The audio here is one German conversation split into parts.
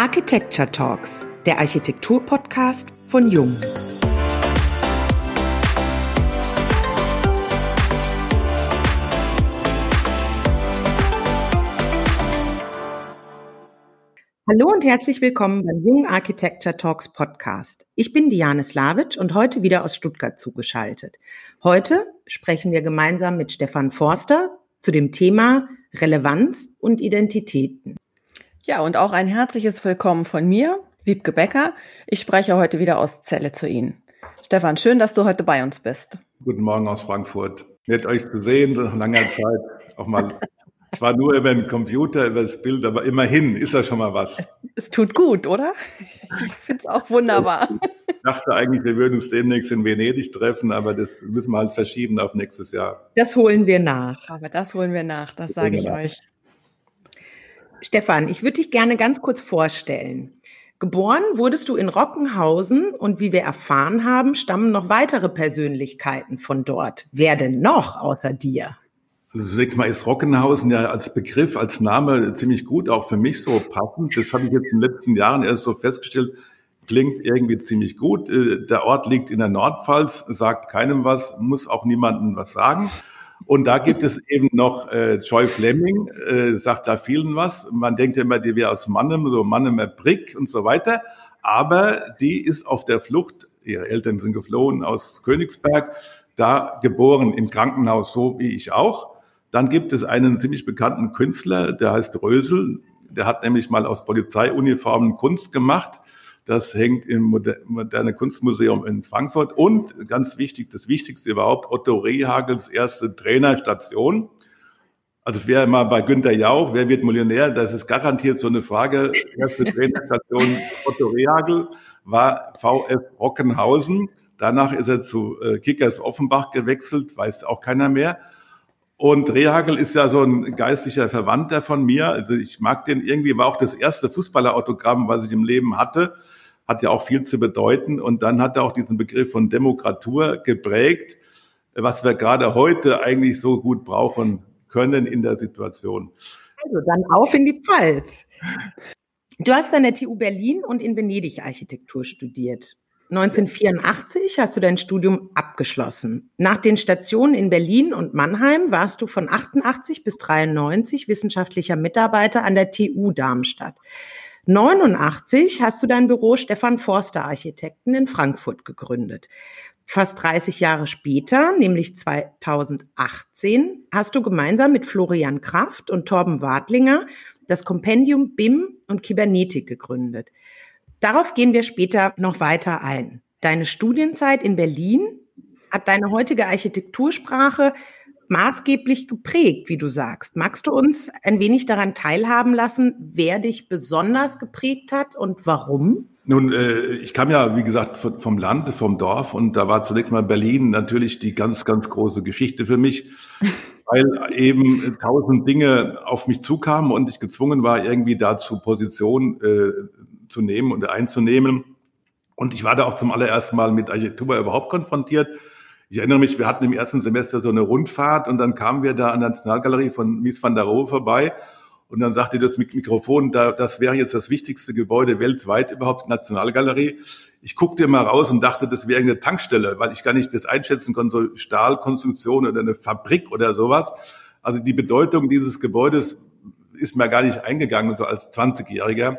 Architecture Talks, der Architektur-Podcast von Jung. Hallo und herzlich willkommen beim Jung Architecture Talks Podcast. Ich bin Diane Slavic und heute wieder aus Stuttgart zugeschaltet. Heute sprechen wir gemeinsam mit Stefan Forster zu dem Thema Relevanz und Identitäten. Ja, und auch ein herzliches Willkommen von mir, Wiebke Becker. Ich spreche heute wieder aus Celle zu Ihnen. Stefan, schön, dass du heute bei uns bist. Guten Morgen aus Frankfurt. Nett euch zu sehen, nach langer Zeit. Auch mal, zwar nur über den Computer, über das Bild, aber immerhin ist ja schon mal was. Es, es tut gut, oder? Ich finde es auch wunderbar. Ich dachte eigentlich, wir würden uns demnächst in Venedig treffen, aber das müssen wir halt verschieben auf nächstes Jahr. Das holen wir nach. Aber das holen wir nach, das, das sage ich nach. euch. Stefan, ich würde dich gerne ganz kurz vorstellen. Geboren wurdest du in Rockenhausen und wie wir erfahren haben, stammen noch weitere Persönlichkeiten von dort. Wer denn noch außer dir? Also zunächst mal ist Rockenhausen ja als Begriff, als Name ziemlich gut, auch für mich so passend. Das habe ich jetzt in den letzten Jahren erst so festgestellt, klingt irgendwie ziemlich gut. Äh, der Ort liegt in der Nordpfalz, sagt keinem was, muss auch niemandem was sagen. Und da gibt es eben noch äh, Joy Fleming, äh, sagt da vielen was. Man denkt immer, die wäre aus Mannem, so Mannemer Brick und so weiter. Aber die ist auf der Flucht, ihre Eltern sind geflohen aus Königsberg, da geboren im Krankenhaus, so wie ich auch. Dann gibt es einen ziemlich bekannten Künstler, der heißt Rösel. Der hat nämlich mal aus Polizeiuniformen Kunst gemacht das hängt im Moderne Kunstmuseum in Frankfurt. Und ganz wichtig, das Wichtigste überhaupt, Otto Rehagels erste Trainerstation. Also wer mal bei Günter Jauch, wer wird Millionär? Das ist garantiert so eine Frage. Erste Trainerstation Otto Rehagel war VF Rockenhausen. Danach ist er zu äh, Kickers Offenbach gewechselt, weiß auch keiner mehr. Und Rehagel ist ja so ein geistlicher Verwandter von mir. Also ich mag den irgendwie, war auch das erste Fußballerautogramm, was ich im Leben hatte hat ja auch viel zu bedeuten. Und dann hat er auch diesen Begriff von Demokratur geprägt, was wir gerade heute eigentlich so gut brauchen können in der Situation. Also dann auf in die Pfalz. Du hast an der TU Berlin und in Venedig Architektur studiert. 1984 hast du dein Studium abgeschlossen. Nach den Stationen in Berlin und Mannheim warst du von 88 bis 93 wissenschaftlicher Mitarbeiter an der TU Darmstadt. 89 hast du dein Büro Stefan Forster Architekten in Frankfurt gegründet. Fast 30 Jahre später, nämlich 2018, hast du gemeinsam mit Florian Kraft und Torben Wadlinger das Kompendium BIM und Kybernetik gegründet. Darauf gehen wir später noch weiter ein. Deine Studienzeit in Berlin hat deine heutige Architektursprache maßgeblich geprägt, wie du sagst. Magst du uns ein wenig daran teilhaben lassen, wer dich besonders geprägt hat und warum? Nun, äh, ich kam ja, wie gesagt, vom Land, vom Dorf und da war zunächst mal Berlin natürlich die ganz, ganz große Geschichte für mich, weil eben tausend Dinge auf mich zukamen und ich gezwungen war, irgendwie dazu Position äh, zu nehmen und einzunehmen. Und ich war da auch zum allerersten Mal mit Architektur überhaupt konfrontiert. Ich erinnere mich, wir hatten im ersten Semester so eine Rundfahrt und dann kamen wir da an der Nationalgalerie von Mies van der Rohe vorbei und dann sagte das Mikrofon, da, das wäre jetzt das wichtigste Gebäude weltweit überhaupt, Nationalgalerie. Ich guckte mal raus und dachte, das wäre eine Tankstelle, weil ich gar nicht das einschätzen konnte, so Stahlkonstruktion oder eine Fabrik oder sowas. Also die Bedeutung dieses Gebäudes ist mir gar nicht eingegangen, so als 20-Jähriger.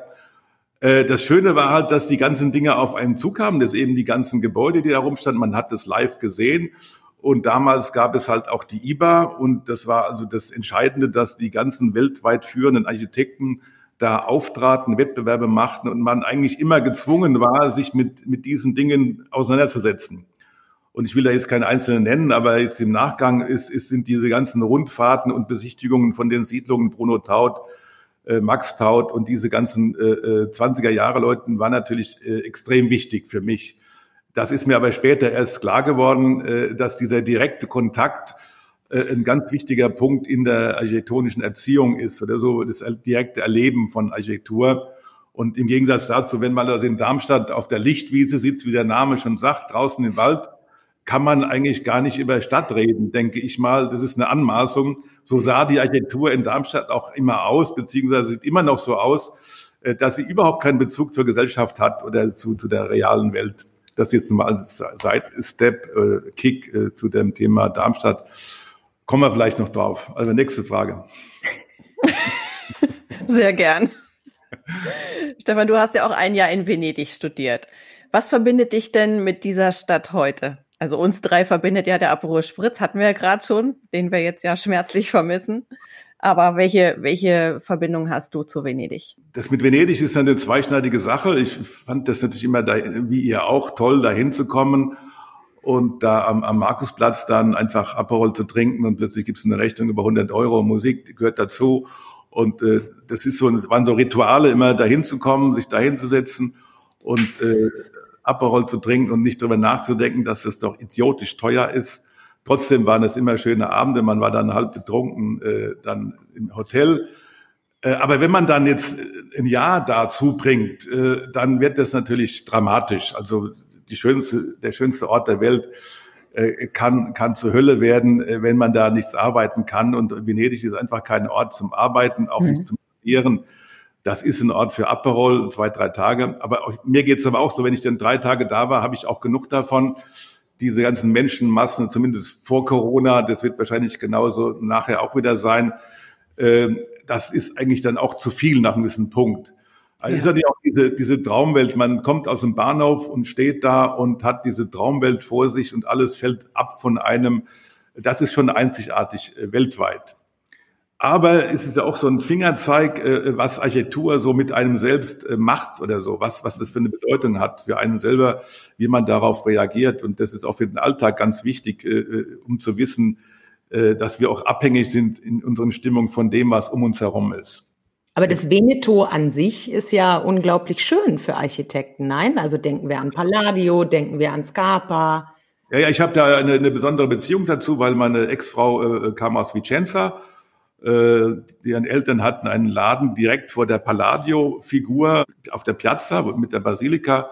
Äh, das Schöne war halt, dass die ganzen Dinge auf einen zukamen, dass eben die ganzen Gebäude, die da rumstanden, man hat das live gesehen. Und damals gab es halt auch die IBA und das war also das Entscheidende, dass die ganzen weltweit führenden Architekten da auftraten, Wettbewerbe machten und man eigentlich immer gezwungen war, sich mit, mit diesen Dingen auseinanderzusetzen. Und ich will da jetzt keine einzelnen nennen, aber jetzt im Nachgang ist, ist, sind diese ganzen Rundfahrten und Besichtigungen von den Siedlungen Bruno Taut, Max Taut und diese ganzen äh, 20er äh, Jahre Leuten war natürlich äh, extrem wichtig für mich. Das ist mir aber später erst klar geworden, äh, dass dieser direkte Kontakt äh, ein ganz wichtiger Punkt in der architektonischen Erziehung ist oder so das direkte Erleben von Architektur. Und im Gegensatz dazu, wenn man also in Darmstadt auf der Lichtwiese sitzt, wie der Name schon sagt, draußen im Wald, kann man eigentlich gar nicht über Stadt reden, denke ich mal. Das ist eine Anmaßung. So sah die Architektur in Darmstadt auch immer aus, beziehungsweise sieht immer noch so aus. äh, dass sie überhaupt keinen Bezug zur Gesellschaft hat oder zu, zu der realen Welt. Das jetzt mal als Side-Step, äh, äh, zu dem Thema Darmstadt. Kommen wir vielleicht noch drauf. Also nächste Frage. Sehr gern. Stefan, du hast ja auch ein Jahr in Venedig studiert. Was verbindet dich denn mit dieser Stadt heute? Also uns drei verbindet ja der Aperol Spritz, hatten wir ja gerade schon, den wir jetzt ja schmerzlich vermissen. Aber welche, welche Verbindung hast du zu Venedig? Das mit Venedig ist eine zweischneidige Sache. Ich fand das natürlich immer, da, wie ihr auch, toll, da hinzukommen und da am, am Markusplatz dann einfach Aperol zu trinken und plötzlich gibt es eine Rechnung über 100 Euro. Musik gehört dazu. Und äh, das ist so, das waren so Rituale, immer dahin zu kommen, sich dahin zu setzen und äh, Aperol zu trinken und nicht darüber nachzudenken, dass es doch idiotisch teuer ist. Trotzdem waren es immer schöne Abende. Man war dann halb betrunken, äh, dann im Hotel. Äh, aber wenn man dann jetzt ein Jahr da zubringt, äh, dann wird das natürlich dramatisch. Also die schönste, der schönste Ort der Welt äh, kann, kann zur Hölle werden, äh, wenn man da nichts arbeiten kann. Und Venedig ist einfach kein Ort zum Arbeiten, auch mhm. nicht zum Studieren. Das ist ein Ort für Aperol, zwei, drei Tage. Aber auch, mir geht's aber auch so, wenn ich dann drei Tage da war, habe ich auch genug davon. Diese ganzen Menschenmassen, zumindest vor Corona, das wird wahrscheinlich genauso nachher auch wieder sein. Ähm, das ist eigentlich dann auch zu viel nach einem gewissen Punkt. Also ja. ist natürlich auch diese, diese Traumwelt. Man kommt aus dem Bahnhof und steht da und hat diese Traumwelt vor sich und alles fällt ab von einem. Das ist schon einzigartig äh, weltweit. Aber es ist ja auch so ein Fingerzeig, äh, was Architektur so mit einem selbst äh, macht oder so, was, was das für eine Bedeutung hat für einen selber, wie man darauf reagiert. Und das ist auch für den Alltag ganz wichtig, um zu wissen, dass wir auch abhängig sind in unseren Stimmungen von dem, was um uns herum ist. Aber das Veneto an sich ist ja unglaublich schön für Architekten. Nein, also denken wir an Palladio, denken wir an Scarpa. Ja, ja, ich habe da eine, eine, besondere Beziehung dazu, weil meine Ex-Frau äh, kam aus Vicenza. Äh, deren Eltern hatten einen Laden direkt vor der Palladio-Figur auf der Piazza mit der Basilika.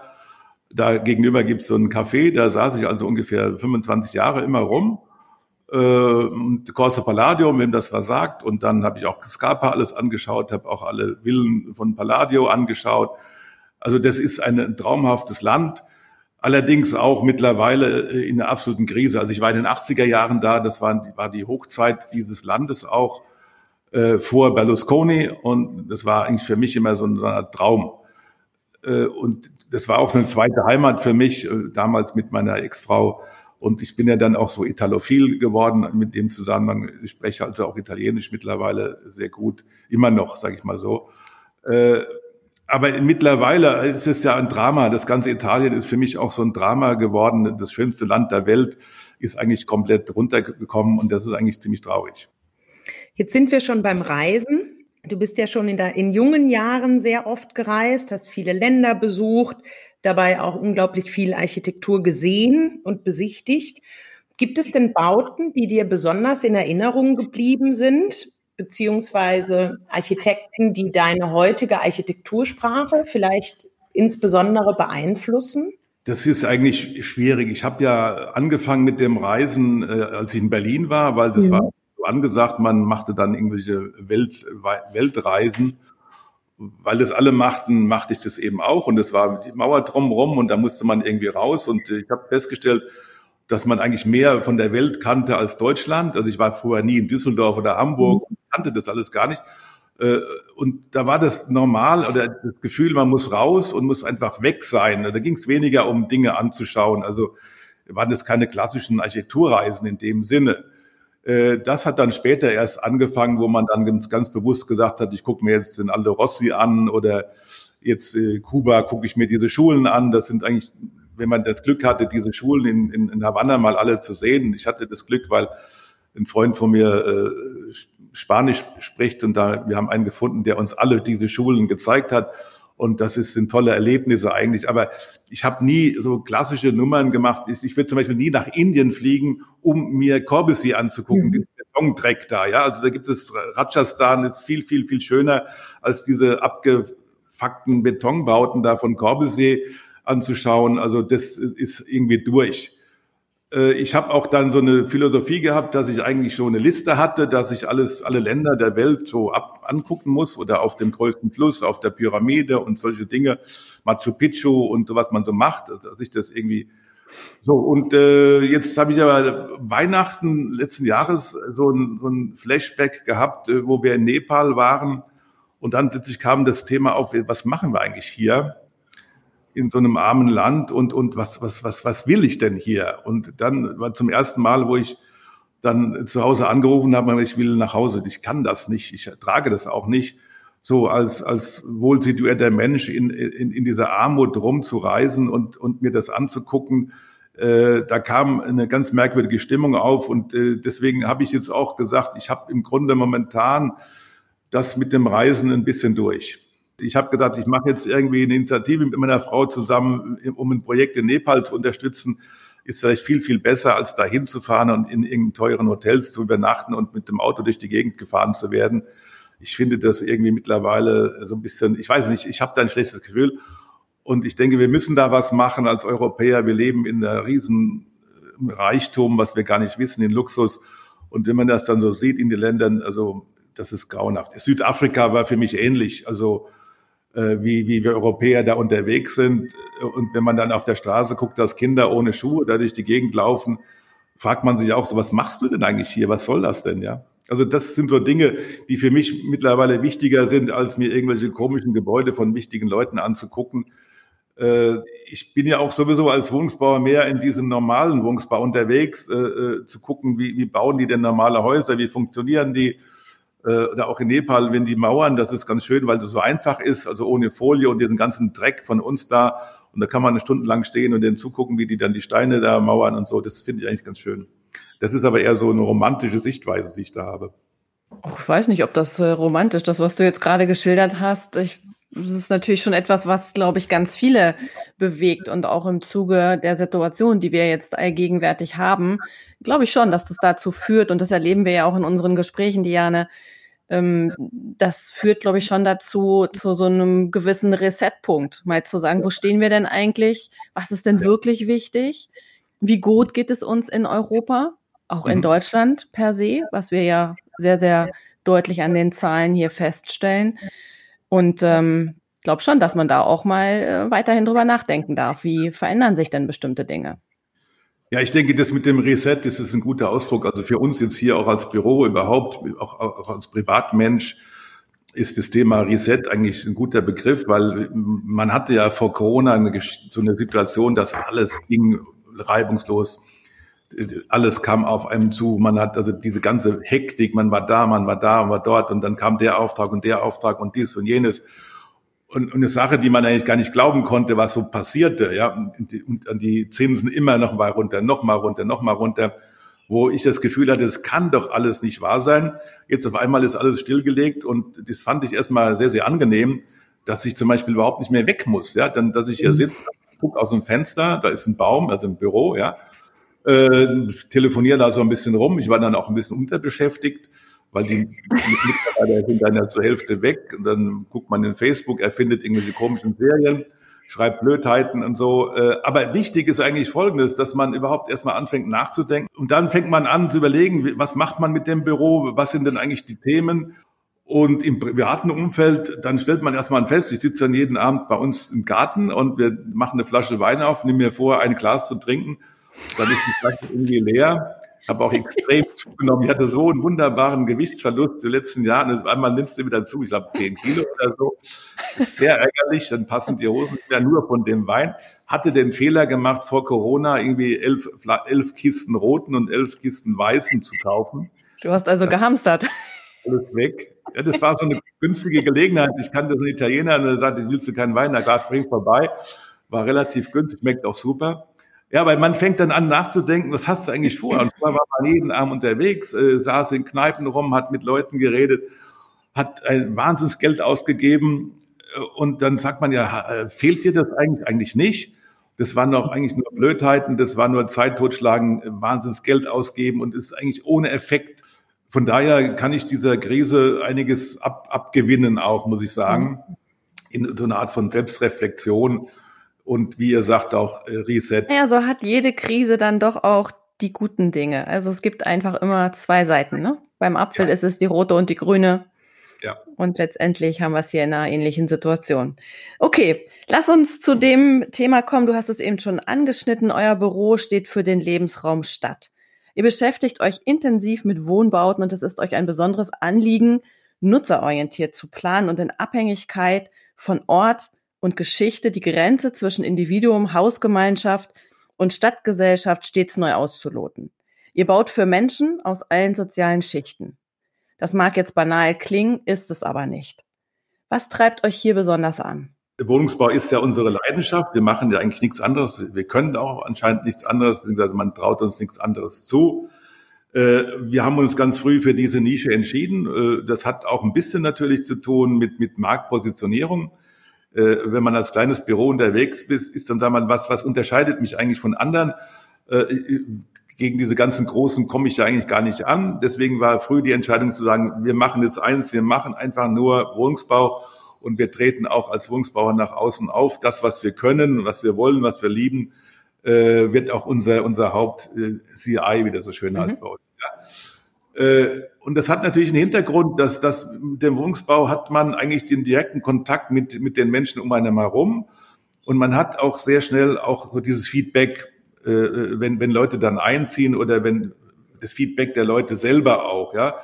Da gegenüber gibt es so ein Café, da saß ich also ungefähr 25 Jahre immer rum äh, Corso Palladio, wem das versagt. Und dann habe ich auch Scarpa alles angeschaut, habe auch alle Villen von Palladio angeschaut. Also das ist ein traumhaftes Land. Allerdings auch mittlerweile äh, in einer absoluten Krise. Also ich war in den 80er Jahren da, das war die Hochzeit dieses Landes auch äh, vor Berlusconi und das war eigentlich für mich immer so ein, so ein Traum. Äh, und das war auch so eine zweite Heimat für mich, äh, damals mit meiner Ex-Frau und ich bin ja dann auch so italophil geworden mit dem Zusammenhang. Ich spreche also auch Italienisch mittlerweile sehr gut, immer noch, sage ich mal so. Äh, aber mittlerweile ist es ja ein Drama. Das ganze Italien ist für mich auch so ein Drama geworden. Das schönste Land der Welt ist eigentlich komplett runtergekommen und das ist eigentlich ziemlich traurig. Jetzt sind wir schon beim Reisen. Du bist ja schon in, der, in jungen Jahren sehr oft gereist, hast viele Länder besucht, dabei auch unglaublich viel Architektur gesehen und besichtigt. Gibt es denn Bauten, die dir besonders in Erinnerung geblieben sind, beziehungsweise Architekten, die deine heutige Architektursprache vielleicht insbesondere beeinflussen? Das ist eigentlich schwierig. Ich habe ja angefangen mit dem Reisen, äh, als ich in Berlin war, weil das mhm. war so angesagt, man machte dann irgendwelche Welt, Weltreisen weil das alle machten, machte ich das eben auch. Und es war die Mauer drumherum und da musste man irgendwie raus. Und ich habe festgestellt, dass man eigentlich mehr von der Welt kannte als Deutschland. Also ich war vorher nie in Düsseldorf oder Hamburg und kannte das alles gar nicht. Äh, und da war das normal oder das Gefühl, man muss raus und muss einfach weg sein. Da ging es weniger um Dinge anzuschauen. Also waren das keine klassischen Architekturreisen in dem Sinne. Äh, das hat dann später erst angefangen, wo man dann ganz, ganz bewusst gesagt hat, ich gucke mir jetzt den Aldo Rossi an oder jetzt äh, Kuba gucke ich mir diese Schulen an. Das sind eigentlich, wenn man das Glück hatte, diese Schulen in, in, in Havanna mal alle zu sehen. Ich hatte das Glück, weil ein Freund von mir äh, Spanisch spricht und da wir haben einen gefunden, der uns alle diese Schulen gezeigt hat. Und das ist, sind tolle Erlebnisse eigentlich. Aber ich habe nie so klassische Nummern gemacht. Ich, ich würde zum Beispiel nie nach Indien fliegen, um mir Corbusier anzugucken. Mhm. Betondreck da, ja. Also da gibt es Rajasthan ist viel, viel, viel schöner als diese abgefuckten Betonbauten da von Corbusier anzuschauen. Also das ist irgendwie durch. Äh, ich habe auch dann so eine Philosophie gehabt, dass ich eigentlich so eine Liste hatte, dass ich alles, alle Länder der Welt so ab, angucken muss oder auf dem größten Fluss, auf der Pyramide und solche Dinge, Machu Picchu und so, was man so macht, dass ich das irgendwie so, und äh, jetzt habe ich aber Weihnachten letzten Jahres so ein, so ein Flashback gehabt, äh, wo wir in Nepal waren. Und dann plötzlich kam das Thema auf, was machen wir eigentlich hier in so einem armen Land und, und was, was, was, was will ich denn hier? Und dann war zum ersten Mal, wo ich dann zu Hause angerufen habe, ich will nach Hause, ich kann das nicht, ich trage das auch nicht, so als, als wohlsituierter Mensch in, in, in dieser Armut rumzureisen und, und mir das anzugucken, äh, da kam eine ganz merkwürdige Stimmung auf und äh, deswegen habe ich jetzt auch gesagt, ich habe im Grunde momentan das mit dem Reisen ein bisschen durch. Ich habe gesagt, ich mache jetzt irgendwie eine Initiative mit meiner Frau zusammen, um ein Projekt in Nepal zu unterstützen. Ist vielleicht viel, viel besser, als da hinzufahren und in irgendeinen teuren Hotels zu übernachten und mit dem Auto durch die Gegend gefahren zu werden. Ich finde das irgendwie mittlerweile so ein bisschen, ich weiß nicht, ich habe da ein schlechtes Gefühl. Und ich denke, wir müssen da was machen als Europäer. Wir leben in einer riesen äh, Reichtum, was wir gar nicht wissen, in Luxus. Und wenn man das dann so sieht in den Ländern, also das ist grauenhaft. Südafrika war für mich ähnlich. Also wie, wie wir Europäer da unterwegs sind. Und wenn man dann auf der Straße guckt, dass Kinder ohne Schuhe da durch die Gegend laufen, fragt man sich auch so, was machst du denn eigentlich hier? Was soll das denn, ja? Also das sind so Dinge, die für mich mittlerweile wichtiger sind, als mir irgendwelche komischen Gebäude von wichtigen Leuten anzugucken. Äh, ich bin ja auch sowieso als Wohnungsbauer mehr in diesem normalen Wohnungsbau unterwegs, äh, äh, zu gucken, wie, wie bauen die denn normale Häuser, wie funktionieren die, oder auch in Nepal, wenn die Mauern, das ist ganz schön, weil das so einfach ist, also ohne Folie und diesen ganzen Dreck von uns da. Und da kann man stundenlang stehen und denen zugucken, wie die dann die Steine da mauern und so. Das finde ich eigentlich ganz schön. Das ist aber eher so eine romantische Sichtweise, die ich da habe. Ich weiß nicht, ob das äh, romantisch, das, was du jetzt gerade geschildert hast. Ich, das ist natürlich schon etwas, was, glaube ich, ganz viele bewegt und auch im Zuge der Situation, die wir jetzt allgegenwärtig haben, glaube ich schon, dass das dazu führt und das erleben wir ja auch in unseren Gesprächen, Diane. Ähm, das führt, glaube ich, schon dazu, zu so einem gewissen Reset-Punkt, mal zu sagen, wo stehen wir denn eigentlich? Was ist denn wirklich wichtig? Wie gut geht es uns in Europa? auch in mhm. Deutschland per se, was wir ja sehr, sehr deutlich an den Zahlen hier feststellen. Und ähm, glaube schon, dass man da auch mal äh, weiterhin drüber nachdenken darf. Wie verändern sich denn bestimmte Dinge? Ja, ich denke, das mit dem Reset, das ist ein guter Ausdruck. Also für uns jetzt hier auch als Büro überhaupt, auch, auch als Privatmensch, ist das Thema Reset eigentlich ein guter Begriff, weil man hatte ja vor Corona eine, so eine Situation, dass alles ging reibungslos alles kam auf einem zu. Man hat also diese ganze Hektik, man war da, man war da, man war dort und dann kam der Auftrag und der Auftrag und dies und jenes. Und, und eine Sache, die man eigentlich gar nicht glauben konnte, was so passierte, ja, und die, und die Zinsen immer noch mal runter, noch mal runter, noch mal runter, wo ich das Gefühl hatte, es kann doch alles nicht wahr sein. Jetzt auf einmal ist alles stillgelegt und das fand ich erstmal sehr, sehr angenehm, dass ich zum Beispiel überhaupt nicht mehr weg muss, ja, dann, dass ich hier mhm. sitze, gucke aus dem Fenster, da ist ein Baum, also ein Büro, ja, äh, telefoniere da so ein bisschen rum. Ich war dann auch ein bisschen unterbeschäftigt, weil die Mitarbeiter sind dann ja zur Hälfte weg. Und dann guckt man in Facebook, er findet irgendwelche komischen Serien, schreibt Blödheiten und so. Äh, aber wichtig ist eigentlich Folgendes, dass man überhaupt erstmal anfängt nachzudenken. Und dann fängt man an zu überlegen, was macht man mit dem Büro? Was sind denn eigentlich die Themen? Und im privaten Umfeld, dann stellt man erstmal fest, ich sitze dann jeden Abend bei uns im Garten und wir machen eine Flasche Wein auf, nehmen mir vor, ein Glas zu trinken dann ist die Flasche irgendwie leer. Habe auch extrem zugenommen. Ich hatte so einen wunderbaren Gewichtsverlust in den letzten Jahren. Also einmal nimmst du wieder zu, ich glaube zehn Kilo oder so. Ist sehr ärgerlich. Dann passen die Hosen ja nur von dem Wein. Hatte den Fehler gemacht, vor Corona irgendwie elf, elf Kisten roten und elf Kisten weißen zu kaufen. Du hast also gehamstert. Alles weg. Ja, das war so eine günstige Gelegenheit. Ich kannte so einen Italiener und er sagte, willst du keinen Wein? Na klar, bring vorbei. War relativ günstig, schmeckt auch super. Ja, weil man fängt dann an nachzudenken, was hast du eigentlich vor? Und vorher war man jeden Abend unterwegs, äh, saß in Kneipen rum, hat mit Leuten geredet, hat ein Wahnsinnsgeld ausgegeben. Äh, und dann sagt man ja, äh, fehlt dir das eigentlich? Eigentlich nicht. Das waren doch eigentlich nur Blödheiten, das war nur Zeit totschlagen, Wahnsinnsgeld ausgeben und ist eigentlich ohne Effekt. Von daher kann ich dieser Krise einiges ab, abgewinnen auch, muss ich sagen, mhm. in so einer Art von Selbstreflexion und wie ihr sagt auch äh, Reset. Ja, so hat jede Krise dann doch auch die guten Dinge. Also es gibt einfach immer zwei Seiten. Ne? Beim Apfel ja. ist es die rote und die grüne. Ja. Und letztendlich haben wir es hier in einer ähnlichen Situation. Okay, lass uns zu dem Thema kommen. Du hast es eben schon angeschnitten. Euer Büro steht für den Lebensraum Stadt. Ihr beschäftigt euch intensiv mit Wohnbauten und es ist euch ein besonderes Anliegen, nutzerorientiert zu planen und in Abhängigkeit von Ort und Geschichte die Grenze zwischen Individuum, Hausgemeinschaft und Stadtgesellschaft stets neu auszuloten. Ihr baut für Menschen aus allen sozialen Schichten. Das mag jetzt banal klingen, ist es aber nicht. Was treibt euch hier besonders an? Wohnungsbau ist ja unsere Leidenschaft. Wir machen ja eigentlich nichts anderes. Wir können auch anscheinend nichts anderes, beziehungsweise man traut uns nichts anderes zu. Äh, wir haben uns ganz früh für diese Nische entschieden. Äh, das hat auch ein bisschen natürlich zu tun mit, mit Marktpositionierung. Äh, wenn man als kleines Büro unterwegs ist, ist dann sagen wir, was, was unterscheidet mich eigentlich von anderen? Gegen diese ganzen Großen komme ich ja eigentlich gar nicht an. Deswegen war früh die Entscheidung zu sagen, wir machen jetzt eins, wir machen einfach nur Wohnungsbau und wir treten auch als Wohnungsbauer nach außen auf. Das, was wir können, was wir wollen, was wir lieben, äh, wird auch unser, unser Haupt-CI, wie das so schön mhm. heißt bei uns. Ja. Äh, und das hat natürlich einen Hintergrund, dass, dass mit dem Wohnungsbau hat man eigentlich den direkten Kontakt mit, mit den Menschen um einen herum. Und man hat auch sehr schnell auch so dieses Feedback, äh, wenn, wenn Leute dann einziehen oder wenn das Feedback der Leute selber auch, ja.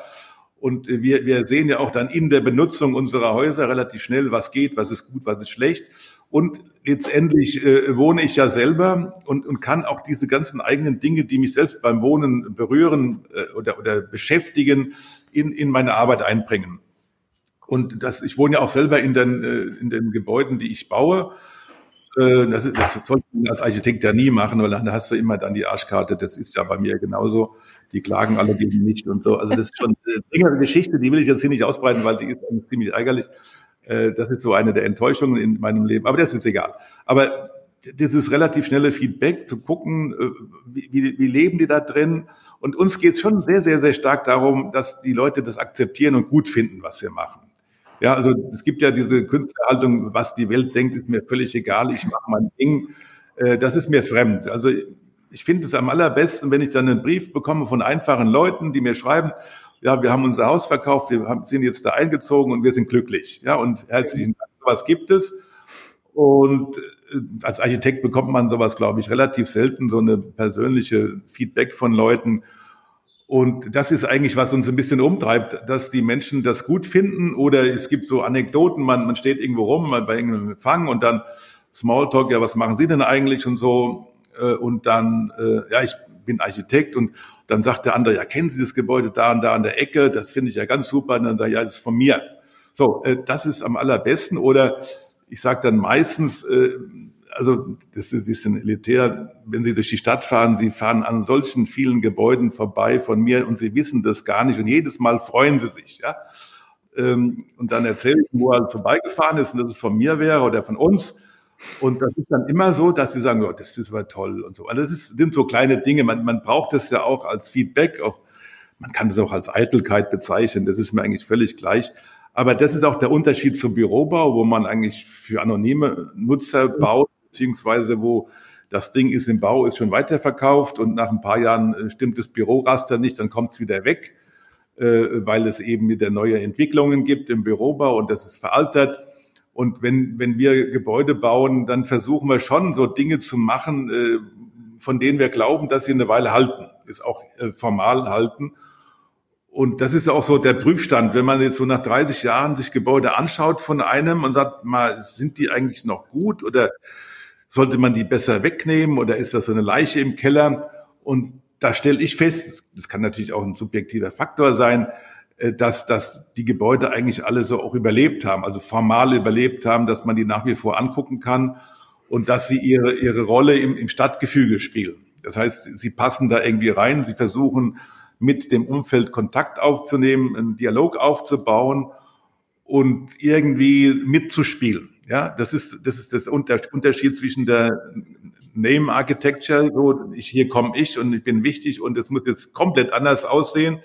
Und wir, wir sehen ja auch dann in der Benutzung unserer Häuser relativ schnell, was geht, was ist gut, was ist schlecht. Und letztendlich äh, wohne ich ja selber und, und kann auch diese ganzen eigenen Dinge, die mich selbst beim Wohnen berühren äh, oder, oder beschäftigen, in, in meine Arbeit einbringen. Und das, ich wohne ja auch selber in den, äh, in den Gebäuden, die ich baue. Äh, das, das sollte man als Architekt ja nie machen, weil dann hast du immer dann die Arschkarte. Das ist ja bei mir genauso die klagen alle gegen mich und so. Also das ist schon eine längere Geschichte, die will ich jetzt hier nicht ausbreiten, weil die ist ziemlich ärgerlich. Äh, das ist so eine der Enttäuschungen in meinem Leben, aber das ist egal. Aber dieses relativ schnelle Feedback, zu gucken, äh, wie, wie leben die da drin? Und uns geht es schon sehr, sehr, sehr stark darum, dass die Leute das akzeptieren und gut finden, was wir machen. Ja, also es gibt ja diese Künstlerhaltung, was die Welt denkt, ist mir völlig egal, ich mache mein Ding. Äh, das ist mir fremd. Also ich finde es am allerbesten, wenn ich dann einen Brief bekomme von einfachen Leuten, die mir schreiben, ja, wir haben unser Haus verkauft, wir haben, sind jetzt da eingezogen und wir sind glücklich. Ja, und herzlichen Dank, was gibt es? Und äh, als Architekt bekommt man sowas, glaube ich, relativ selten, so eine persönliche Feedback von Leuten. Und das ist eigentlich, was uns ein bisschen umtreibt, dass die Menschen das gut finden oder es gibt so Anekdoten, man, man steht irgendwo rum, bei irgendeinem Empfang und dann Smalltalk, ja, was machen Sie denn eigentlich und so. Äh, und dann, äh, ja, ich bin Architekt und dann sagt der andere, ja, kennen Sie das Gebäude da und da an der Ecke? Das finde ich ja ganz super. Und dann sage ich, ja, das ist von mir. So, äh, das ist am allerbesten. Oder ich sage dann meistens, äh, also das ist ein bisschen elitär, wenn Sie durch die Stadt fahren, Sie fahren an solchen vielen Gebäuden vorbei von mir und Sie wissen das gar nicht und jedes Mal freuen Sie sich, ja. Ähm, und dann erzähle ich, wo er vorbeigefahren ist und dass es von mir wäre oder von uns. Und das ist dann immer so, dass sie sagen, oh, das ist aber toll und so. Also das ist, sind so kleine Dinge. Man, man braucht das ja auch als Feedback. Auch, man kann das auch als Eitelkeit bezeichnen. Das ist mir eigentlich völlig gleich. Aber das ist auch der Unterschied zum Bürobau, wo man eigentlich für anonyme Nutzer baut, beziehungsweise wo das Ding ist im Bau, ist schon weiterverkauft und nach ein paar Jahren äh, stimmt das Büroraster nicht, dann kommt es wieder weg, äh, weil es eben wieder neue Entwicklungen gibt im Bürobau und das ist veraltet. Und wenn, wenn wir Gebäude bauen, dann versuchen wir schon so Dinge zu machen, äh, von denen wir glauben, dass sie eine Weile halten, ist auch äh, formal halten. Und das ist auch so der Prüfstand, wenn man jetzt so nach 30 Jahren sich Gebäude anschaut von einem und sagt mal, sind die eigentlich noch gut oder sollte man die besser wegnehmen oder ist das so eine Leiche im Keller? Und da stelle ich fest, das kann natürlich auch ein subjektiver Faktor sein, dass, dass die Gebäude eigentlich alle so auch überlebt haben, also formal überlebt haben, dass man die nach wie vor angucken kann und dass sie ihre, ihre Rolle im, im Stadtgefüge spielen. Das heißt, sie passen da irgendwie rein, sie versuchen mit dem Umfeld Kontakt aufzunehmen, einen Dialog aufzubauen und irgendwie mitzuspielen. Ja, das ist, das ist das Unterschied zwischen der Name Architecture, so ich, hier komme ich und ich bin wichtig und es muss jetzt komplett anders aussehen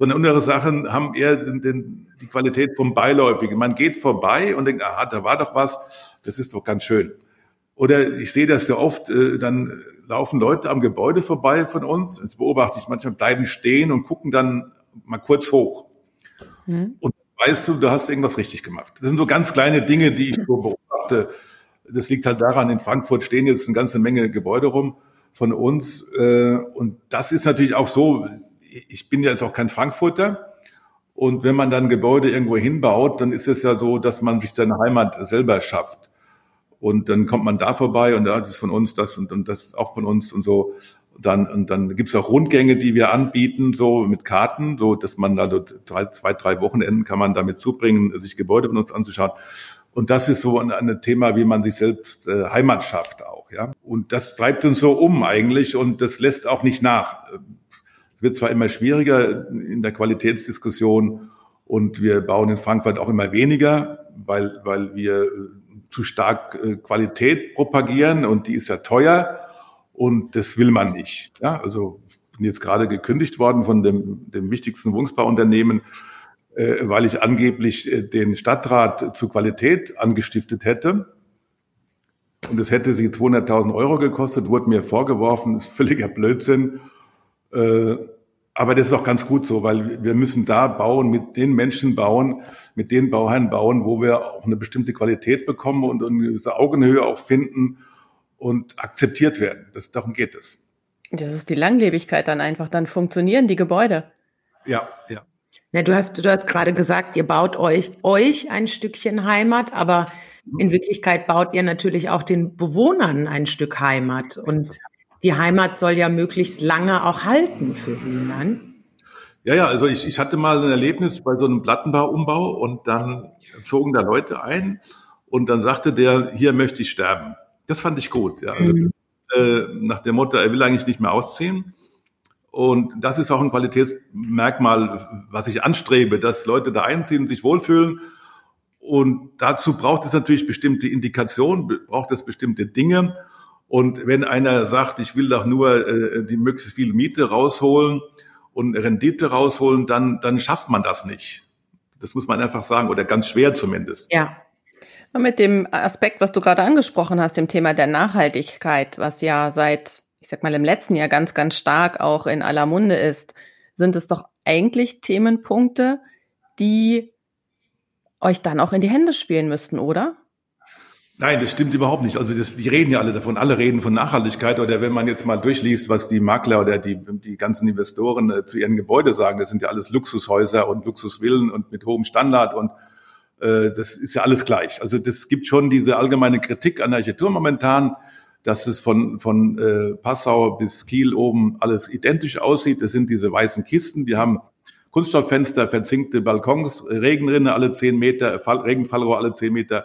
sondern andere Sachen haben eher den, den, die Qualität vom Beiläufigen. Man geht vorbei und denkt, aha, da war doch was, das ist doch ganz schön. Oder ich sehe das ja oft, äh, dann laufen Leute am Gebäude vorbei von uns, das beobachte ich manchmal, bleiben stehen und gucken dann mal kurz hoch. Mhm. Und weißt du, du hast irgendwas richtig gemacht. Das sind so ganz kleine Dinge, die ich so beobachte. Das liegt halt daran, in Frankfurt stehen jetzt eine ganze Menge Gebäude rum von uns. Äh, und das ist natürlich auch so, ich bin ja jetzt auch kein Frankfurter. Und wenn man dann Gebäude irgendwo hinbaut, dann ist es ja so, dass man sich seine Heimat selber schafft. Und dann kommt man da vorbei und da ist von uns das und, und das ist auch von uns und so. Dann, und dann gibt's auch Rundgänge, die wir anbieten, so mit Karten, so dass man da so drei, zwei, drei Wochenenden kann man damit zubringen, sich Gebäude von uns anzuschauen. Und das ist so ein, ein Thema, wie man sich selbst äh, Heimat schafft auch, ja. Und das treibt uns so um eigentlich und das lässt auch nicht nach. Es wird zwar immer schwieriger in der Qualitätsdiskussion und wir bauen in Frankfurt auch immer weniger, weil, weil wir zu stark äh, Qualität propagieren und die ist ja teuer und das will man nicht. Ja, also bin jetzt gerade gekündigt worden von dem, dem wichtigsten Wohnungsbauunternehmen, äh, weil ich angeblich äh, den Stadtrat zu Qualität angestiftet hätte. Und es hätte sie 200.000 Euro gekostet, wurde mir vorgeworfen, ist völliger Blödsinn. Äh, aber das ist auch ganz gut so, weil wir müssen da bauen, mit den Menschen bauen, mit den Bauherren bauen, wo wir auch eine bestimmte Qualität bekommen und eine Augenhöhe auch finden und akzeptiert werden. Das, darum geht es. Das ist die Langlebigkeit dann einfach. Dann funktionieren die Gebäude. Ja, ja. Na, du hast, du hast gerade gesagt, ihr baut euch, euch ein Stückchen Heimat, aber in Wirklichkeit baut ihr natürlich auch den Bewohnern ein Stück Heimat. Und die Heimat soll ja möglichst lange auch halten für sie, nein? Ja, ja, also ich, ich hatte mal ein Erlebnis bei so einem Plattenbauumbau und dann zogen da Leute ein und dann sagte der, hier möchte ich sterben. Das fand ich gut. Ja. Also, mhm. äh, nach dem Motto, er will eigentlich nicht mehr ausziehen. Und das ist auch ein Qualitätsmerkmal, was ich anstrebe, dass Leute da einziehen, sich wohlfühlen. Und dazu braucht es natürlich bestimmte Indikationen, braucht es bestimmte Dinge. Und wenn einer sagt, ich will doch nur äh, die möglichst viel Miete rausholen und Rendite rausholen, dann, dann schafft man das nicht. Das muss man einfach sagen, oder ganz schwer zumindest. Ja. Mit dem Aspekt, was du gerade angesprochen hast, dem Thema der Nachhaltigkeit, was ja seit, ich sag mal, im letzten Jahr ganz, ganz stark auch in aller Munde ist, sind es doch eigentlich Themenpunkte, die euch dann auch in die Hände spielen müssten, oder? Nein, das stimmt überhaupt nicht. Also das, die reden ja alle davon, alle reden von Nachhaltigkeit. Oder wenn man jetzt mal durchliest, was die Makler oder die, die ganzen Investoren äh, zu ihren Gebäuden sagen, das sind ja alles Luxushäuser und Luxusvillen und mit hohem Standard und äh, das ist ja alles gleich. Also das gibt schon diese allgemeine Kritik an Architektur momentan, dass es von, von äh, Passau bis Kiel oben alles identisch aussieht. Das sind diese weißen Kisten, die haben Kunststofffenster, verzinkte Balkons, Regenrinne alle zehn Meter, Fall, Regenfallrohr alle zehn Meter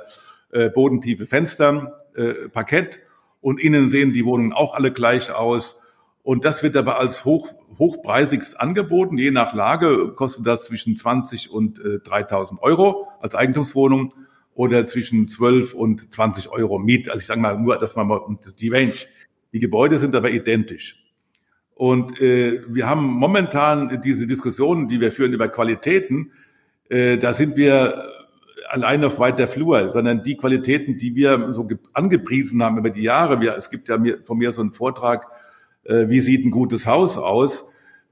äh, bodentiefe Fenster, äh, Parkett und innen sehen die Wohnungen auch alle gleich aus. Und das wird aber als hoch, hochpreisigst angeboten. Je nach Lage kostet das zwischen 20 und äh, 3000 Euro als Eigentumswohnung oder zwischen 12 und 20 Euro Miet. Also ich sage mal nur, dass man mal die Range. Die Gebäude sind aber identisch. Und äh, wir haben momentan diese Diskussionen, die wir führen über Qualitäten. Äh, da sind wir allein auf weiter Flur, sondern die Qualitäten, die wir so angepriesen haben über die Jahre. Wir, es gibt ja mir, von mir so einen Vortrag, äh, wie sieht ein gutes Haus aus?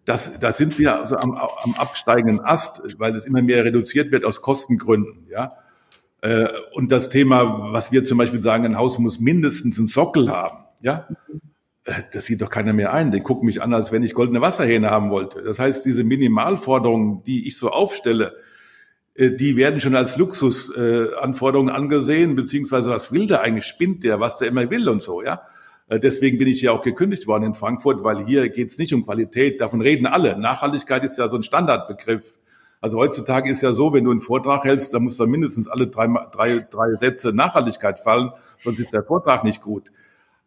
Das, da sind wir also am, am absteigenden Ast, weil es immer mehr reduziert wird aus Kostengründen. Ja? Äh, und das Thema, was wir zum Beispiel sagen, ein Haus muss mindestens einen Sockel haben. Ja? Äh, das sieht doch keiner mehr ein. Die gucken mich an, als wenn ich goldene Wasserhähne haben wollte. Das heißt, diese Minimalforderungen, die ich so aufstelle, die werden schon als Luxusanforderungen äh, angesehen, beziehungsweise was will der eigentlich, spinnt der, was der immer will und so, ja. Äh, deswegen bin ich ja auch gekündigt worden in Frankfurt, weil hier geht es nicht um Qualität, davon reden alle. Nachhaltigkeit ist ja so ein Standardbegriff. Also heutzutage ist ja so, wenn du einen Vortrag hältst, dann muss da mindestens alle drei, drei, drei Sätze Nachhaltigkeit fallen, sonst ist der Vortrag nicht gut.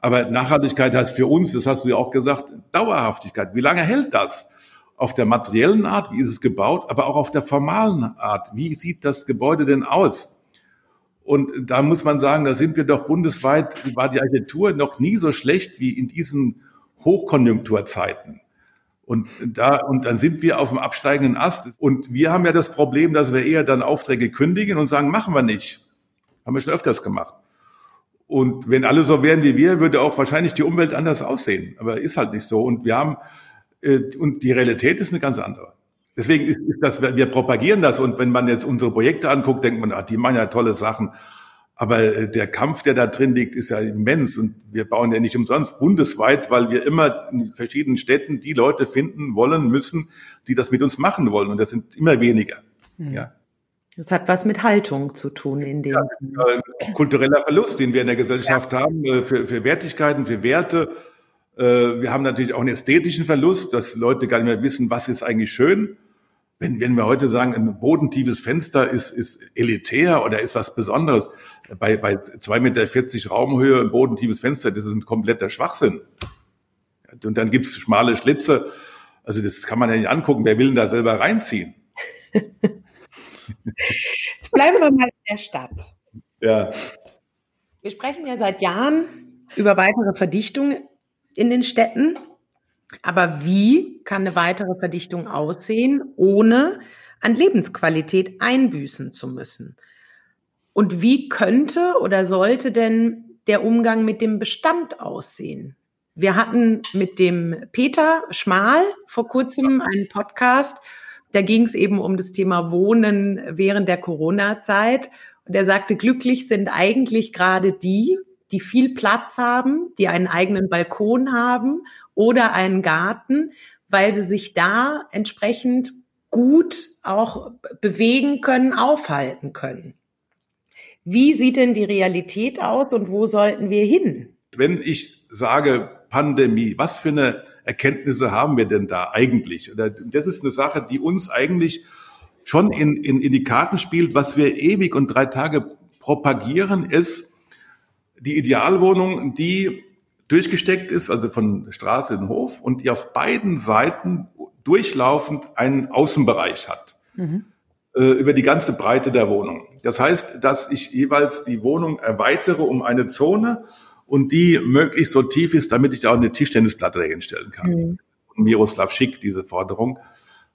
Aber Nachhaltigkeit heißt für uns, das hast du ja auch gesagt, Dauerhaftigkeit. Wie lange hält das? Auf der materiellen Art, wie ist es gebaut, aber auch auf der formalen Art. Wie sieht das Gebäude denn aus? Und da muss man sagen, da sind wir doch bundesweit, war die Architektur noch nie so schlecht wie in diesen Hochkonjunkturzeiten. Und da, und dann sind wir auf dem absteigenden Ast. Und wir haben ja das Problem, dass wir eher dann Aufträge kündigen und sagen, machen wir nicht. Haben wir schon öfters gemacht. Und wenn alle so wären wie wir, würde auch wahrscheinlich die Umwelt anders aussehen. Aber ist halt nicht so. Und wir haben, und die Realität ist eine ganz andere. Deswegen ist, ist das, wir propagieren das. Und wenn man jetzt unsere Projekte anguckt, denkt man, ah, die machen ja tolle Sachen. Aber äh, der Kampf, der da drin liegt, ist ja immens. Und wir bauen ja nicht umsonst bundesweit, weil wir immer in verschiedenen Städten die Leute finden wollen müssen, die das mit uns machen wollen. Und das sind immer weniger. Mhm. Ja. Das hat was mit Haltung zu tun in dem. Ja, äh, kultureller Verlust, den wir in der Gesellschaft ja. haben, äh, für, für Wertigkeiten, für Werte. Äh, wir haben natürlich auch einen ästhetischen Verlust, dass Leute gar nicht mehr wissen, was ist eigentlich schön. Wenn, wenn wir heute sagen, ein bodentiefes Fenster ist, ist elitär oder ist was Besonderes, bei, bei 2,40 Meter Raumhöhe ein bodentiefes Fenster, das ist ein kompletter Schwachsinn. Und dann gibt's schmale Schlitze. Also das kann man ja nicht angucken. Wer will denn da selber reinziehen? Jetzt bleiben wir mal in der Stadt. Ja. Wir sprechen ja seit Jahren über weitere Verdichtung in den Städten. Aber wie kann eine weitere Verdichtung aussehen, ohne an Lebensqualität einbüßen zu müssen? Und wie könnte oder sollte denn der Umgang mit dem Bestand aussehen? Wir hatten mit dem Peter Schmal vor kurzem einen Podcast, da ging es eben um das Thema Wohnen während der Corona-Zeit. Und er sagte, glücklich sind eigentlich gerade die, die viel Platz haben, die einen eigenen Balkon haben oder einen Garten, weil sie sich da entsprechend gut auch bewegen können, aufhalten können. Wie sieht denn die Realität aus und wo sollten wir hin? Wenn ich sage Pandemie, was für eine Erkenntnisse haben wir denn da eigentlich? Das ist eine Sache, die uns eigentlich schon in, in, in die Karten spielt. Was wir ewig und drei Tage propagieren, ist die Idealwohnung, die durchgesteckt ist, also von Straße in Hof und die auf beiden Seiten durchlaufend einen Außenbereich hat. Mhm. Äh, über die ganze Breite der Wohnung. Das heißt, dass ich jeweils die Wohnung erweitere um eine Zone und die möglichst so tief ist, damit ich auch eine Tischtennisplatte dahin stellen kann. Mhm. Miroslav Schick, diese Forderung,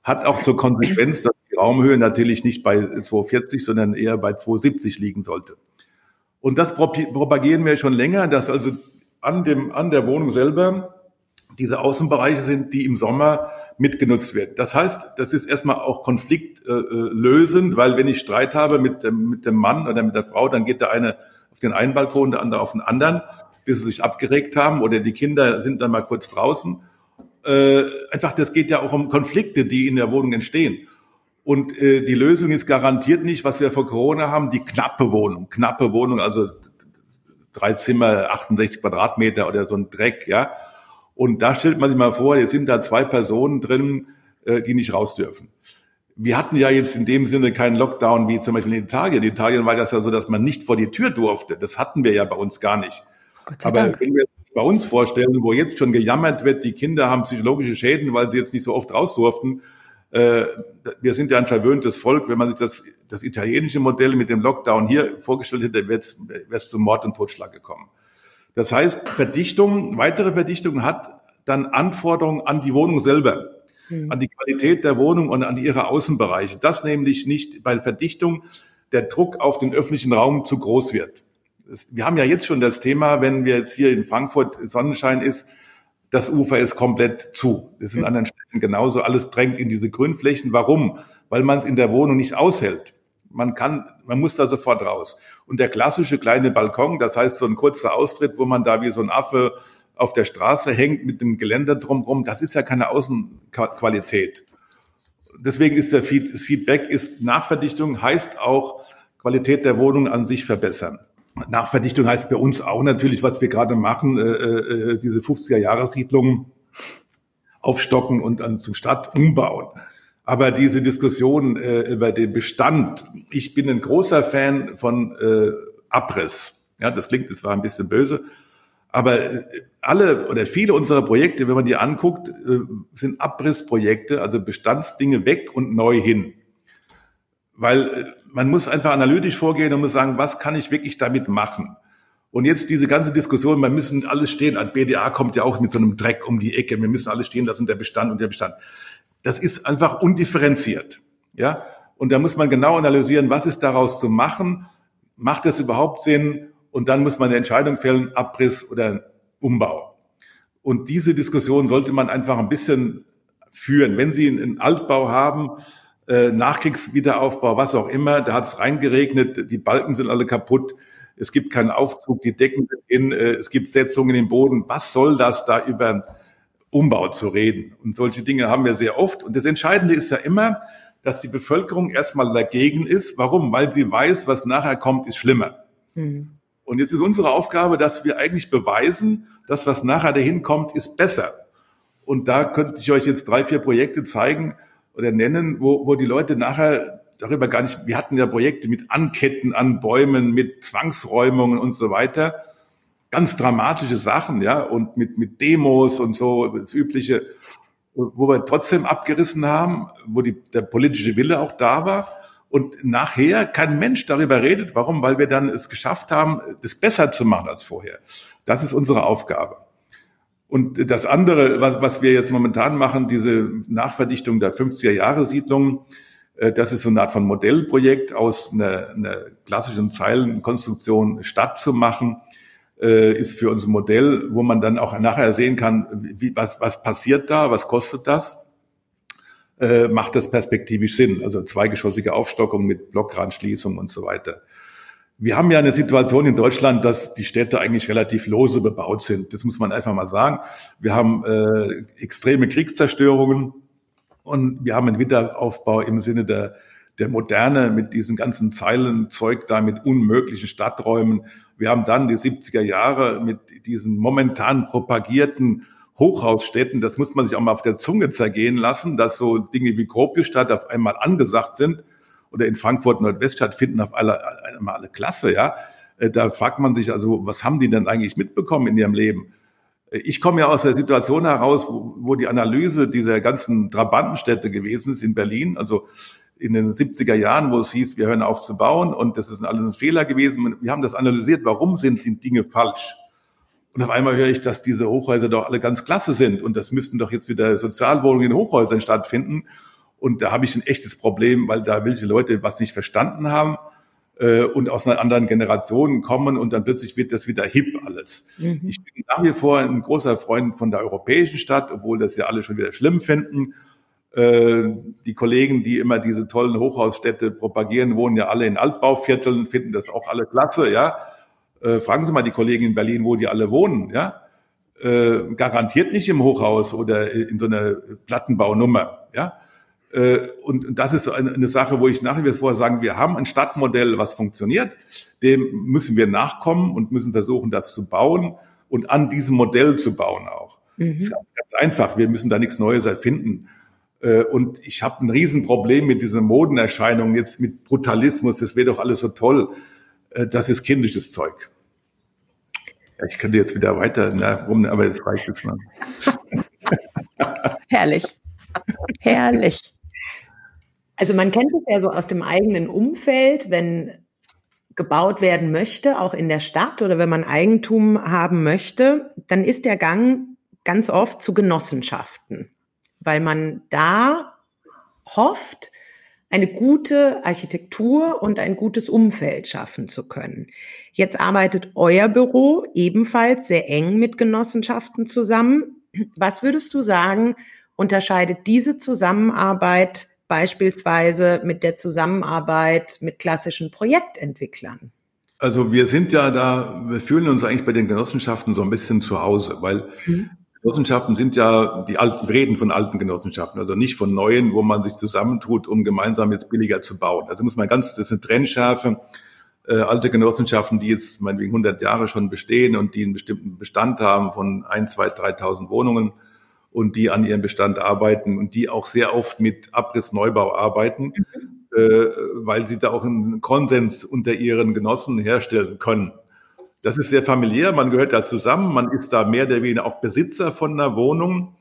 hat auch zur Konsequenz, dass die Raumhöhe natürlich nicht bei 240, sondern eher bei 270 liegen sollte. Und das propagieren wir schon länger, dass also an, dem, an der Wohnung selber diese Außenbereiche sind, die im Sommer mitgenutzt werden. Das heißt, das ist erstmal auch konfliktlösend, äh, weil wenn ich Streit habe mit dem, mit dem Mann oder mit der Frau, dann geht der eine auf den einen Balkon, der andere auf den anderen, bis sie sich abgeregt haben oder die Kinder sind dann mal kurz draußen. Äh, einfach, das geht ja auch um Konflikte, die in der Wohnung entstehen. Und äh, die Lösung ist garantiert nicht, was wir vor Corona haben, die knappe Wohnung. Knappe Wohnung, also drei Zimmer, 68 Quadratmeter oder so ein Dreck, ja. Und da stellt man sich mal vor, jetzt sind da zwei Personen drin, äh, die nicht raus dürfen. Wir hatten ja jetzt in dem Sinne keinen Lockdown wie zum Beispiel in Italien. In Italien war das ja so, dass man nicht vor die Tür durfte. Das hatten wir ja bei uns gar nicht. Aber Dank. wenn wir uns bei uns vorstellen, wo jetzt schon gejammert wird, die Kinder haben psychologische Schäden, weil sie jetzt nicht so oft raus durften, wir sind ja ein verwöhntes Volk. Wenn man sich das, das italienische Modell mit dem Lockdown hier vorgestellt hätte, wäre es zum Mord und Totschlag gekommen. Das heißt, Verdichtung, weitere Verdichtung hat dann Anforderungen an die Wohnung selber, mhm. an die Qualität der Wohnung und an ihre Außenbereiche. Das nämlich nicht bei Verdichtung der Druck auf den öffentlichen Raum zu groß wird. Wir haben ja jetzt schon das Thema, wenn wir jetzt hier in Frankfurt Sonnenschein ist, das Ufer ist komplett zu. Das ist in anderen Städten genauso. Alles drängt in diese Grünflächen. Warum? Weil man es in der Wohnung nicht aushält. Man kann, man muss da sofort raus. Und der klassische kleine Balkon, das heißt so ein kurzer Austritt, wo man da wie so ein Affe auf der Straße hängt mit dem Geländer drumherum, das ist ja keine Außenqualität. Deswegen ist der Feedback, ist Nachverdichtung heißt auch Qualität der Wohnung an sich verbessern. Nachverdichtung heißt bei uns auch natürlich, was wir gerade machen, äh, äh, diese 50er-Jahre-Siedlungen aufstocken und dann zum Stadt umbauen. Aber diese Diskussion äh, über den Bestand, ich bin ein großer Fan von äh, Abriss. Ja, das klingt, das war ein bisschen böse. Aber äh, alle oder viele unserer Projekte, wenn man die anguckt, äh, sind Abrissprojekte, also Bestandsdinge weg und neu hin. Weil äh, man muss einfach analytisch vorgehen und muss sagen, was kann ich wirklich damit machen? Und jetzt diese ganze Diskussion, wir müssen alles stehen, als BDA kommt ja auch mit so einem Dreck um die Ecke, wir müssen alles stehen lassen, der Bestand und der Bestand. Das ist einfach undifferenziert. Ja? Und da muss man genau analysieren, was ist daraus zu machen? Macht es überhaupt Sinn? und dann muss man eine Entscheidung fällen, Abriss oder Umbau. Und diese Diskussion sollte man einfach ein bisschen führen. Wenn Sie einen Altbau haben, äh, Nachkriegswiederaufbau, was auch immer, da hat es reingeregnet, die Balken sind alle kaputt, es gibt keinen Aufzug, die Decken sind in, äh, es gibt Setzungen im Boden. Was soll das da über Umbau zu reden? Und solche Dinge haben wir sehr oft. Und das Entscheidende ist ja immer, dass die Bevölkerung erstmal dagegen ist. Warum? Weil sie weiß, was nachher kommt, ist schlimmer. Mhm. Und jetzt ist unsere Aufgabe, dass wir eigentlich beweisen, dass was nachher dahin kommt, ist besser. Und da könnte ich euch jetzt drei, vier Projekte zeigen oder nennen, wo, wo die Leute nachher darüber gar nicht, wir hatten ja Projekte mit Anketten an Bäumen, mit Zwangsräumungen und so weiter. Ganz dramatische Sachen, ja, und mit, mit Demos und so, das übliche, wo wir trotzdem abgerissen haben, wo die, der politische Wille auch da war. Und nachher kein Mensch darüber redet. Warum? Weil wir dann es geschafft haben, das besser zu machen als vorher. Das ist unsere Aufgabe. Und das andere, was, was wir jetzt momentan machen, diese Nachverdichtung der 50er Jahre Siedlungen, äh, das ist so eine Art von Modellprojekt aus einer, einer klassischen Zeilenkonstruktion Stadt zu machen, äh, ist für uns ein Modell, wo man dann auch nachher sehen kann, wie, was, was passiert da, was kostet das, äh, macht das perspektivisch Sinn, also zweigeschossige Aufstockung mit Blockrandschließung und so weiter. Wir haben ja eine Situation in Deutschland, dass die Städte eigentlich relativ lose bebaut sind. Das muss man einfach mal sagen. Wir haben äh, extreme Kriegszerstörungen. Und wir haben einen Wiederaufbau im Sinne der, der Moderne mit diesen ganzen Zeilenzeug da, mit unmöglichen Stadträumen. Wir haben dann die 70er Jahre mit diesen momentan propagierten Hochhausstädten. Das muss man sich auch mal auf der Zunge zergehen lassen, dass so Dinge wie Gropiusstadt auf einmal angesagt sind oder in Frankfurt Nordweststadt finden auf alle, einmal alle Klasse, ja. Äh, da fragt man sich also, was haben die denn eigentlich mitbekommen in ihrem Leben? Ich komme ja aus der Situation heraus, wo, wo die Analyse dieser ganzen Trabantenstädte gewesen ist in Berlin, also in den 70er Jahren, wo es hieß, wir hören auf zu bauen und das ist alles ein Fehler gewesen. Wir haben das analysiert, warum sind die Dinge falsch? Und auf einmal höre ich, dass diese Hochhäuser doch alle ganz klasse sind und das müssten doch jetzt wieder Sozialwohnungen in Hochhäusern stattfinden. Und da habe ich ein echtes Problem, weil da welche Leute was nicht verstanden haben äh, und aus einer anderen Generation kommen und dann plötzlich wird das wieder hip alles. Mhm. Ich bin nach wie vor ein großer Freund von der europäischen Stadt, obwohl das ja alle schon wieder schlimm finden. Äh, die Kollegen, die immer diese tollen Hochhausstädte propagieren, wohnen ja alle in Altbauvierteln, finden das auch alle klasse, ja. Äh, fragen Sie mal die Kollegen in Berlin, wo die alle wohnen, ja. Äh, garantiert nicht im Hochhaus oder in so einer Plattenbaunummer, ja. Äh, und das ist eine Sache, wo ich nach wie vor sagen, wir haben ein Stadtmodell, was funktioniert. Dem müssen wir nachkommen und müssen versuchen, das zu bauen und an diesem Modell zu bauen auch. Mhm. Das ist ganz einfach. Wir müssen da nichts Neues erfinden. Äh, und ich habe ein Riesenproblem mit dieser Modenerscheinung jetzt mit Brutalismus. Das wäre doch alles so toll. Äh, das ist kindisches Zeug. Ich könnte jetzt wieder weiter, na, rum, aber jetzt reicht es mal. Herrlich. Herrlich. Also man kennt es ja so aus dem eigenen Umfeld, wenn gebaut werden möchte, auch in der Stadt oder wenn man Eigentum haben möchte, dann ist der Gang ganz oft zu Genossenschaften, weil man da hofft, eine gute Architektur und ein gutes Umfeld schaffen zu können. Jetzt arbeitet euer Büro ebenfalls sehr eng mit Genossenschaften zusammen. Was würdest du sagen, unterscheidet diese Zusammenarbeit beispielsweise mit der Zusammenarbeit mit klassischen Projektentwicklern? Also wir sind ja da, wir fühlen uns eigentlich bei den Genossenschaften so ein bisschen zu Hause, weil mhm. Genossenschaften sind ja die alten, wir reden von alten Genossenschaften, also nicht von neuen, wo man sich zusammentut, um gemeinsam jetzt billiger zu bauen. Also muss man ganz, das ist eine Trennschärfe. Äh, alte Genossenschaften, die jetzt meinetwegen 100 Jahre schon bestehen und die einen bestimmten Bestand haben von ein, zwei, 3.000 Wohnungen, und die an ihrem Bestand arbeiten und die auch sehr oft mit Abrissneubau arbeiten, mhm. äh, weil sie da auch einen Konsens unter ihren Genossen herstellen können. Das ist sehr familiär, man gehört da zusammen, man ist da mehr oder weniger auch Besitzer von einer Wohnung.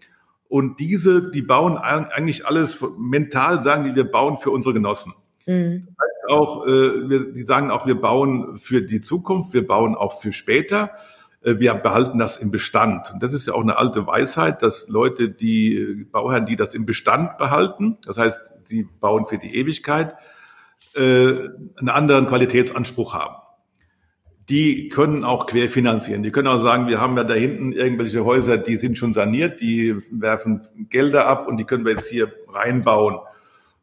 Und diese, die bauen eigentlich alles mental, sagen die, wir bauen für unsere Genossen. Mhm. Das heißt auch, äh, wir, die sagen auch, wir bauen für die Zukunft, wir bauen auch für später. Äh, wir behalten das im Bestand. Und das ist ja auch eine alte Weisheit, dass Leute, die äh, Bauherren, die das im Bestand behalten, das heißt, sie bauen für die Ewigkeit, äh, einen anderen Qualitätsanspruch haben. die können auch querfinanzieren. Die können auch sagen, wir haben ja da hinten irgendwelche Häuser, die sind schon saniert, die werfen Gelder ab und die können wir jetzt hier reinbauen.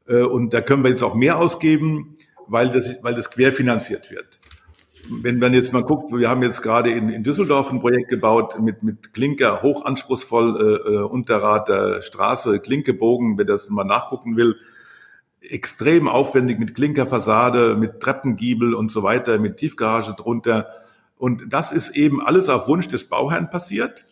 Und da können wir jetzt auch mehr ausgeben, weil das, weil das querfinanziert wird. Wenn man jetzt mal guckt, wir haben jetzt gerade in, in Düsseldorf ein Projekt gebaut mit, mit Klinker, hochanspruchsvoll, äh, äh Unterrad der Straße, Klinkebogen, wer das mal nachgucken will, extrem aufwendig mit Klinkerfassade, mit Treppengiebel und so weiter, mit Tiefgarage drunter. Und das ist eben alles auf Wunsch des Bauherrn passiert.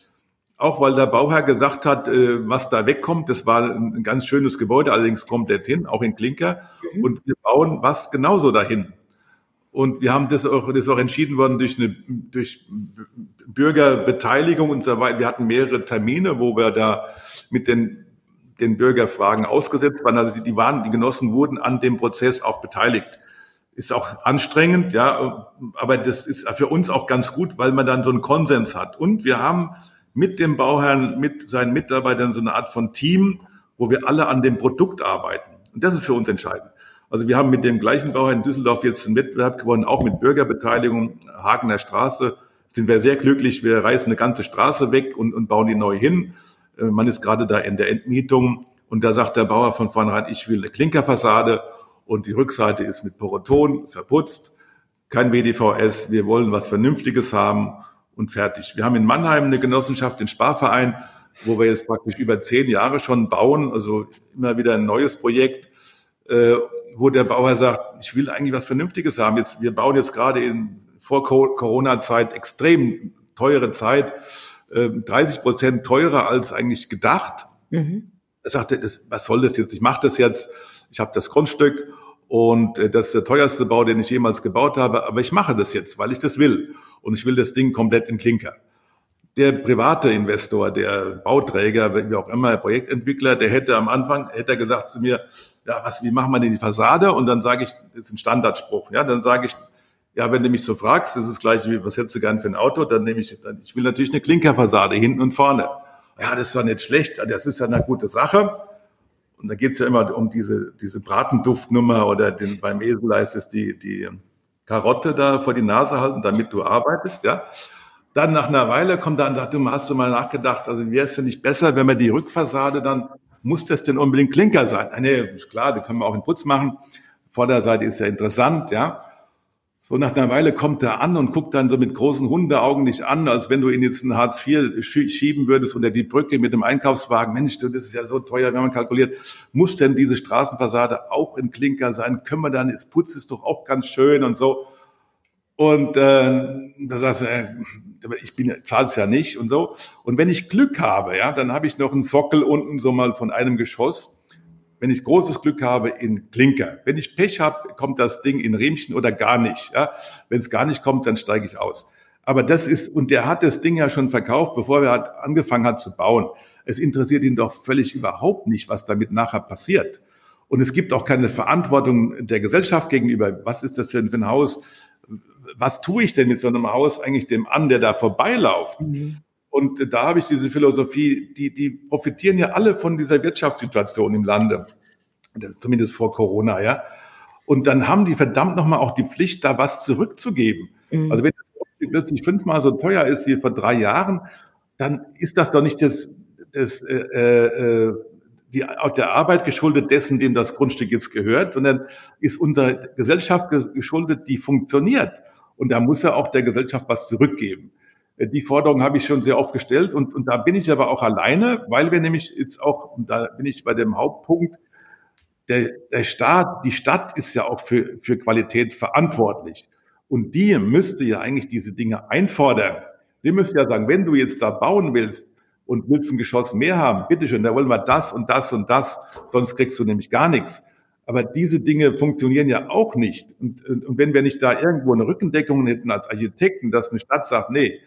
Auch weil der Bauherr gesagt hat, äh, was da wegkommt, das war ein ganz schönes Gebäude, allerdings komplett hin, auch in Klinker. Mhm. Und wir bauen was genauso dahin. Und wir haben das auch, das ist auch entschieden worden durch eine, durch Bürgerbeteiligung und so weiter. Wir hatten mehrere Termine, wo wir da mit den den Bürgerfragen ausgesetzt waren. Also die, die waren, die Genossen wurden an dem Prozess auch beteiligt. Ist auch anstrengend, ja, aber das ist für uns auch ganz gut, weil man dann so einen Konsens hat. Und wir haben mit dem Bauherrn, mit seinen Mitarbeitern so eine Art von Team, wo wir alle an dem Produkt arbeiten. Und das ist für uns entscheidend. Also wir haben mit dem gleichen Bauherrn in Düsseldorf jetzt einen Wettbewerb gewonnen, auch mit Bürgerbeteiligung, Hagener Straße. Sind wir sehr glücklich. Wir reißen eine ganze Straße weg und, und bauen die neu hin. Äh, man ist gerade da in der Entmietung und da sagt der Bauer von vornherein, ich will eine Klinkerfassade und die Rückseite ist mit Poroton verputzt, kein WDVS, wir wollen was Vernünftiges haben und fertig. Wir haben in Mannheim eine Genossenschaft, den Sparverein, wo wir jetzt praktisch über zehn Jahre schon bauen, also immer wieder ein neues Projekt, äh, wo der Bauer sagt, ich will eigentlich was Vernünftiges haben. Jetzt, wir bauen jetzt gerade in vor Corona-Zeit extrem teure Zeit 30 ähm, Prozent teurer als eigentlich gedacht. Mhm. Er sagte, das, was soll das jetzt? Ich mache das jetzt. Ich habe das Grundstück und äh, das ist der teuerste Bau, den ich jemals gebaut habe. Aber ich mache das jetzt, weil ich das will. Und ich will das Ding komplett in Klinker. Der private Investor, der Bauträger, wie auch immer, Projektentwickler, der hätte am Anfang, hätte er gesagt zu mir, ja, was, wie machen wir denn die Fassade? Und dann sage ich, das ist ein Standardspruch, ja, dann sage ich, ja, wenn du mich so fragst, das ist gleich wie, was hättest du gern für ein Auto, dann nehme ich, dann, ich will natürlich eine Klinkerfassade hinten und vorne. Ja, das ist doch nicht schlecht, das ist ja eine gute Sache. Und da geht's ja immer um diese, diese Bratenduftnummer oder den, beim Esel heißt es die, die Karotte da vor die Nase halten, damit du arbeitest, ja. Dann nach einer Weile kommt dann, sagt du, hast du mal nachgedacht, also wäre es denn nicht besser, wenn man die Rückfassade dann, muss das denn unbedingt Klinker sein? Ah, nee, klar, da können wir auch in Putz machen. Vorderseite ist ja interessant, ja. So nach einer Weile kommt er an und guckt dann so mit großen Hundeaugen dich an, als wenn du ihn jetzt in Hartz IV schieben würdest unter die Brücke mit dem Einkaufswagen. Mensch, das ist ja so teuer, wenn man kalkuliert. Muss denn diese Straßenfassade auch in Klinker sein? Können wir dann, das Putz ist doch auch ganz schön und so. Und äh, da sagst du, äh, ich bin zahle es ja nicht und so. Und wenn ich Glück habe, ja, dann habe ich noch einen Sockel unten so mal von einem Geschoss wenn ich großes Glück habe, in Klinker. Wenn ich Pech habe, kommt das Ding in Riemchen oder gar nicht. Ja? Wenn es gar nicht kommt, dann steige ich aus. Aber das ist, und der hat das Ding ja schon verkauft, bevor er hat, angefangen hat zu bauen. Es interessiert ihn doch völlig überhaupt nicht, was damit nachher passiert. Und es gibt auch keine Verantwortung der Gesellschaft gegenüber. Was ist das ein, für ein Haus? Was tue ich denn mit so einem Haus eigentlich dem an, der da vorbeilauft? Mhm. Und da habe ich diese Philosophie, die, die profitieren ja alle von dieser Wirtschaftssituation im Lande, zumindest vor Corona, ja. Und dann haben die verdammt nochmal auch die Pflicht, da was zurückzugeben. Mhm. Also wenn das plötzlich fünfmal so teuer ist wie vor drei Jahren, dann ist das doch nicht das, das äh, äh, die, der Arbeit geschuldet dessen, dem das Grundstück jetzt gehört, sondern ist unsere Gesellschaft geschuldet, die funktioniert. Und da muss er auch der Gesellschaft was zurückgeben. Die Forderung habe ich schon sehr oft gestellt und, und da bin ich aber auch alleine, weil wir nämlich jetzt auch, da bin ich bei dem Hauptpunkt, der, der Staat, die Stadt ist ja auch für, für Qualität verantwortlich. Und die müsste ja eigentlich diese Dinge einfordern. Die müsste ja sagen, wenn du jetzt da bauen willst und willst ein Geschoss mehr haben, bitteschön, da wollen wir das und das und das, sonst kriegst du nämlich gar nichts. Aber diese Dinge funktionieren ja auch nicht. Und, und, und wenn wir nicht da irgendwo eine Rückendeckung hätten als Architekten, dass eine Stadt sagt, nee,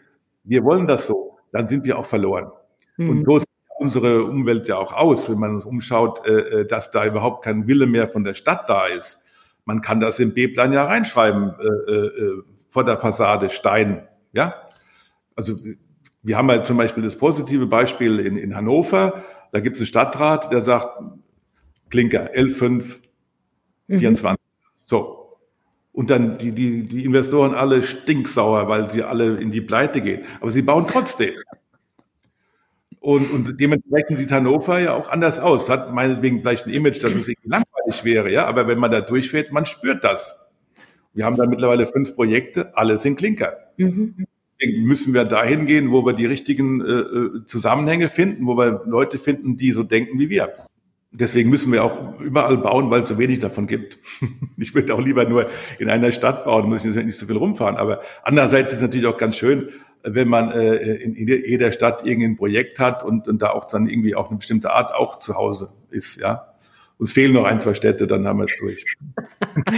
wir wollen das so, dann sind wir auch verloren. Mhm. Und so sieht unsere Umwelt ja auch aus, wenn man uns umschaut, äh, äh, dass da überhaupt kein Wille mehr von der Stadt da ist. Man kann das im B-Plan ja reinschreiben, äh, äh, vor der Fassade Stein, ja. Also wir haben halt zum Beispiel das positive Beispiel in, in Hannover. Da gibt es einen Stadtrat, der sagt, Klinker L5 24. Mhm. So. Und dann die, die, die Investoren alle stinksauer, weil sie alle in die Pleite gehen. Aber sie bauen trotzdem. Und, und dementsprechend sieht Hannover ja auch anders aus. Hat meinetwegen vielleicht ein Image, dass es irgendwie langweilig wäre, ja. Aber wenn man da durchfährt, man spürt das. Wir haben da mittlerweile fünf Projekte, alle sind Klinker. Mhm. Müssen wir dahin gehen, wo wir die richtigen äh, äh, Zusammenhänge finden, wo wir Leute finden, die so denken wie wir. Deswegen müssen wir auch überall bauen, weil es so wenig davon gibt. Ich würde auch lieber nur in einer Stadt bauen, muss ich nicht so viel rumfahren. Aber andererseits ist es natürlich auch ganz schön, wenn man äh, in jeder Stadt irgendein Projekt hat und, da auch dann irgendwie auch eine bestimmte Art auch zu Hause ist, ja. Uns fehlen noch ein, zwei Städte, dann haben wir es durch.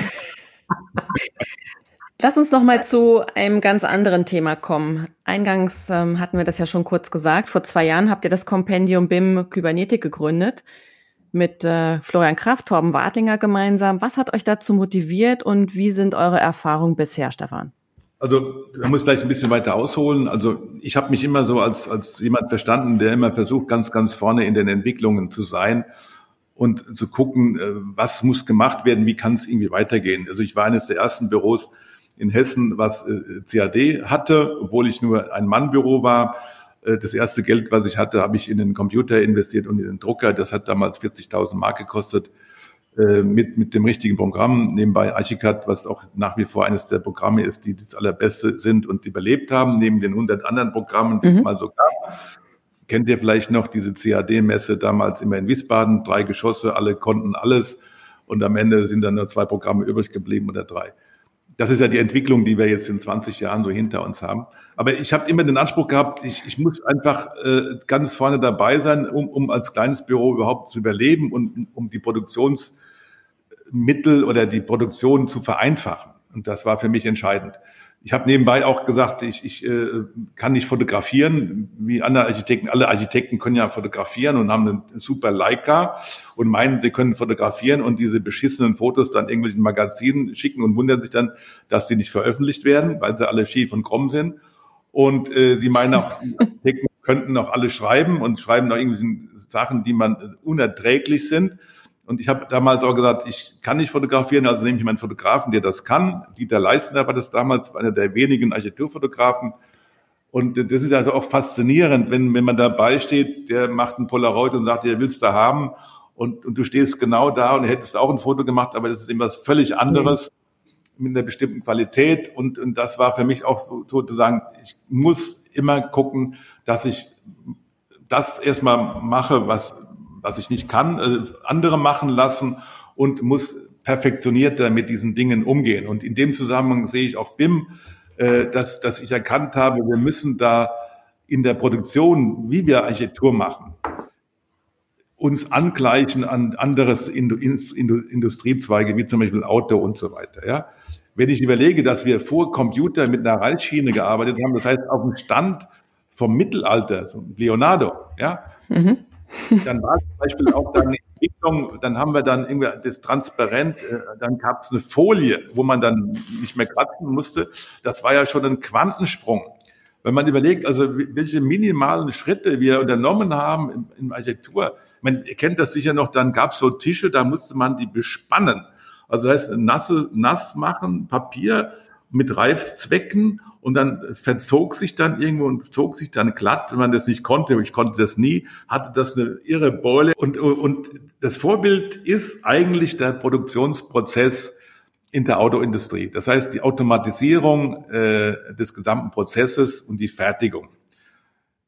Lass uns noch mal zu einem ganz anderen Thema kommen. Eingangs ähm, hatten wir das ja schon kurz gesagt. Vor zwei Jahren habt ihr das Kompendium BIM Kybernetik gegründet mit äh, Florian Kraft, Torben Wartlinger gemeinsam. Was hat euch dazu motiviert und wie sind eure Erfahrungen bisher, Stefan? Also man muss gleich ein bisschen weiter ausholen. Also ich habe mich immer so als, als jemand verstanden, der immer versucht, ganz, ganz vorne in den Entwicklungen zu sein und zu gucken, äh, was muss gemacht werden, wie kann es irgendwie weitergehen. Also ich war eines der ersten Büros in Hessen, was äh, CAD hatte, obwohl ich nur ein Mannbüro war. Äh, das erste Geld, was ich hatte, habe ich in den Computer investiert und in den Drucker. Das hat damals 40.000 Mark gekostet mit, mit dem richtigen Programm. Nebenbei Archicad, was auch nach wie vor eines der Programme ist, die das allerbeste sind und überlebt haben, neben den 100 anderen Programmen, die mhm. es mal so gab. Kennt ihr vielleicht noch diese CAD-Messe damals immer in Wiesbaden? Drei Geschosse, alle konnten alles. Und am Ende sind dann nur zwei Programme übrig geblieben oder drei. Das ist ja die Entwicklung, die wir jetzt in 20 Jahren so hinter uns haben. Aber ich habe immer den Anspruch gehabt, ich, ich muss einfach äh, ganz vorne dabei sein, um, um als kleines Büro überhaupt zu überleben und um die Produktionsmittel oder die Produktion zu vereinfachen. Und das war für mich entscheidend. Ich habe nebenbei auch gesagt, ich, ich äh, kann nicht fotografieren, wie andere Architekten. Alle Architekten können ja fotografieren und haben einen super Leica und meinen, sie können fotografieren und diese beschissenen Fotos dann irgendwelchen Magazinen schicken und wundern sich dann, dass sie nicht veröffentlicht werden, weil sie alle schief und krumm sind. Und äh, die meinen auch, die könnten auch alle schreiben und schreiben noch irgendwelche Sachen, die man unerträglich sind. Und ich habe damals auch gesagt, ich kann nicht fotografieren, also nehme ich meinen Fotografen, der das kann. Dieter Leistner war das damals, einer der wenigen Architekturfotografen. Und das ist also auch faszinierend, wenn, wenn man dabei steht, der macht ein Polaroid und sagt, er willst du haben. Und, und du stehst genau da und hättest auch ein Foto gemacht, aber das ist eben was völlig anderes mhm. Mit einer bestimmten Qualität. Und, und das war für mich auch so, sozusagen, ich muss immer gucken, dass ich das erstmal mache, was was ich nicht kann, äh, andere machen lassen und muss perfektionierter mit diesen Dingen umgehen. Und in dem Zusammenhang sehe ich auch BIM, äh, dass, dass ich erkannt habe, wir müssen da in der Produktion, wie wir Architektur machen, uns angleichen an anderes Industriezweige, wie zum Beispiel Auto und so weiter. Ja? Wenn ich überlege, dass wir vor Computer mit einer Reisschiene gearbeitet haben, das heißt auf dem Stand vom Mittelalter, Leonardo, ja, mhm. Dann war zum Beispiel auch dann eine Entwicklung, dann haben wir dann irgendwie das transparent, äh, dann gab es eine Folie, wo man dann nicht mehr kratzen musste. Das war ja schon ein Quantensprung. Wenn man überlegt, also welche minimalen Schritte wir unternommen haben in, in Architektur, man kennt das sicher noch, dann gab es so Tische, da musste man die bespannen. Also das heißt, nasse, nass machen, Papier mit Reifzwecken und dann verzog sich dann irgendwo und zog sich dann glatt, wenn man das nicht konnte, ich konnte das nie, hatte das eine irre Beule und, und das Vorbild ist eigentlich der Produktionsprozess in der Autoindustrie. Das heißt, die Automatisierung äh, des gesamten Prozesses und die Fertigung.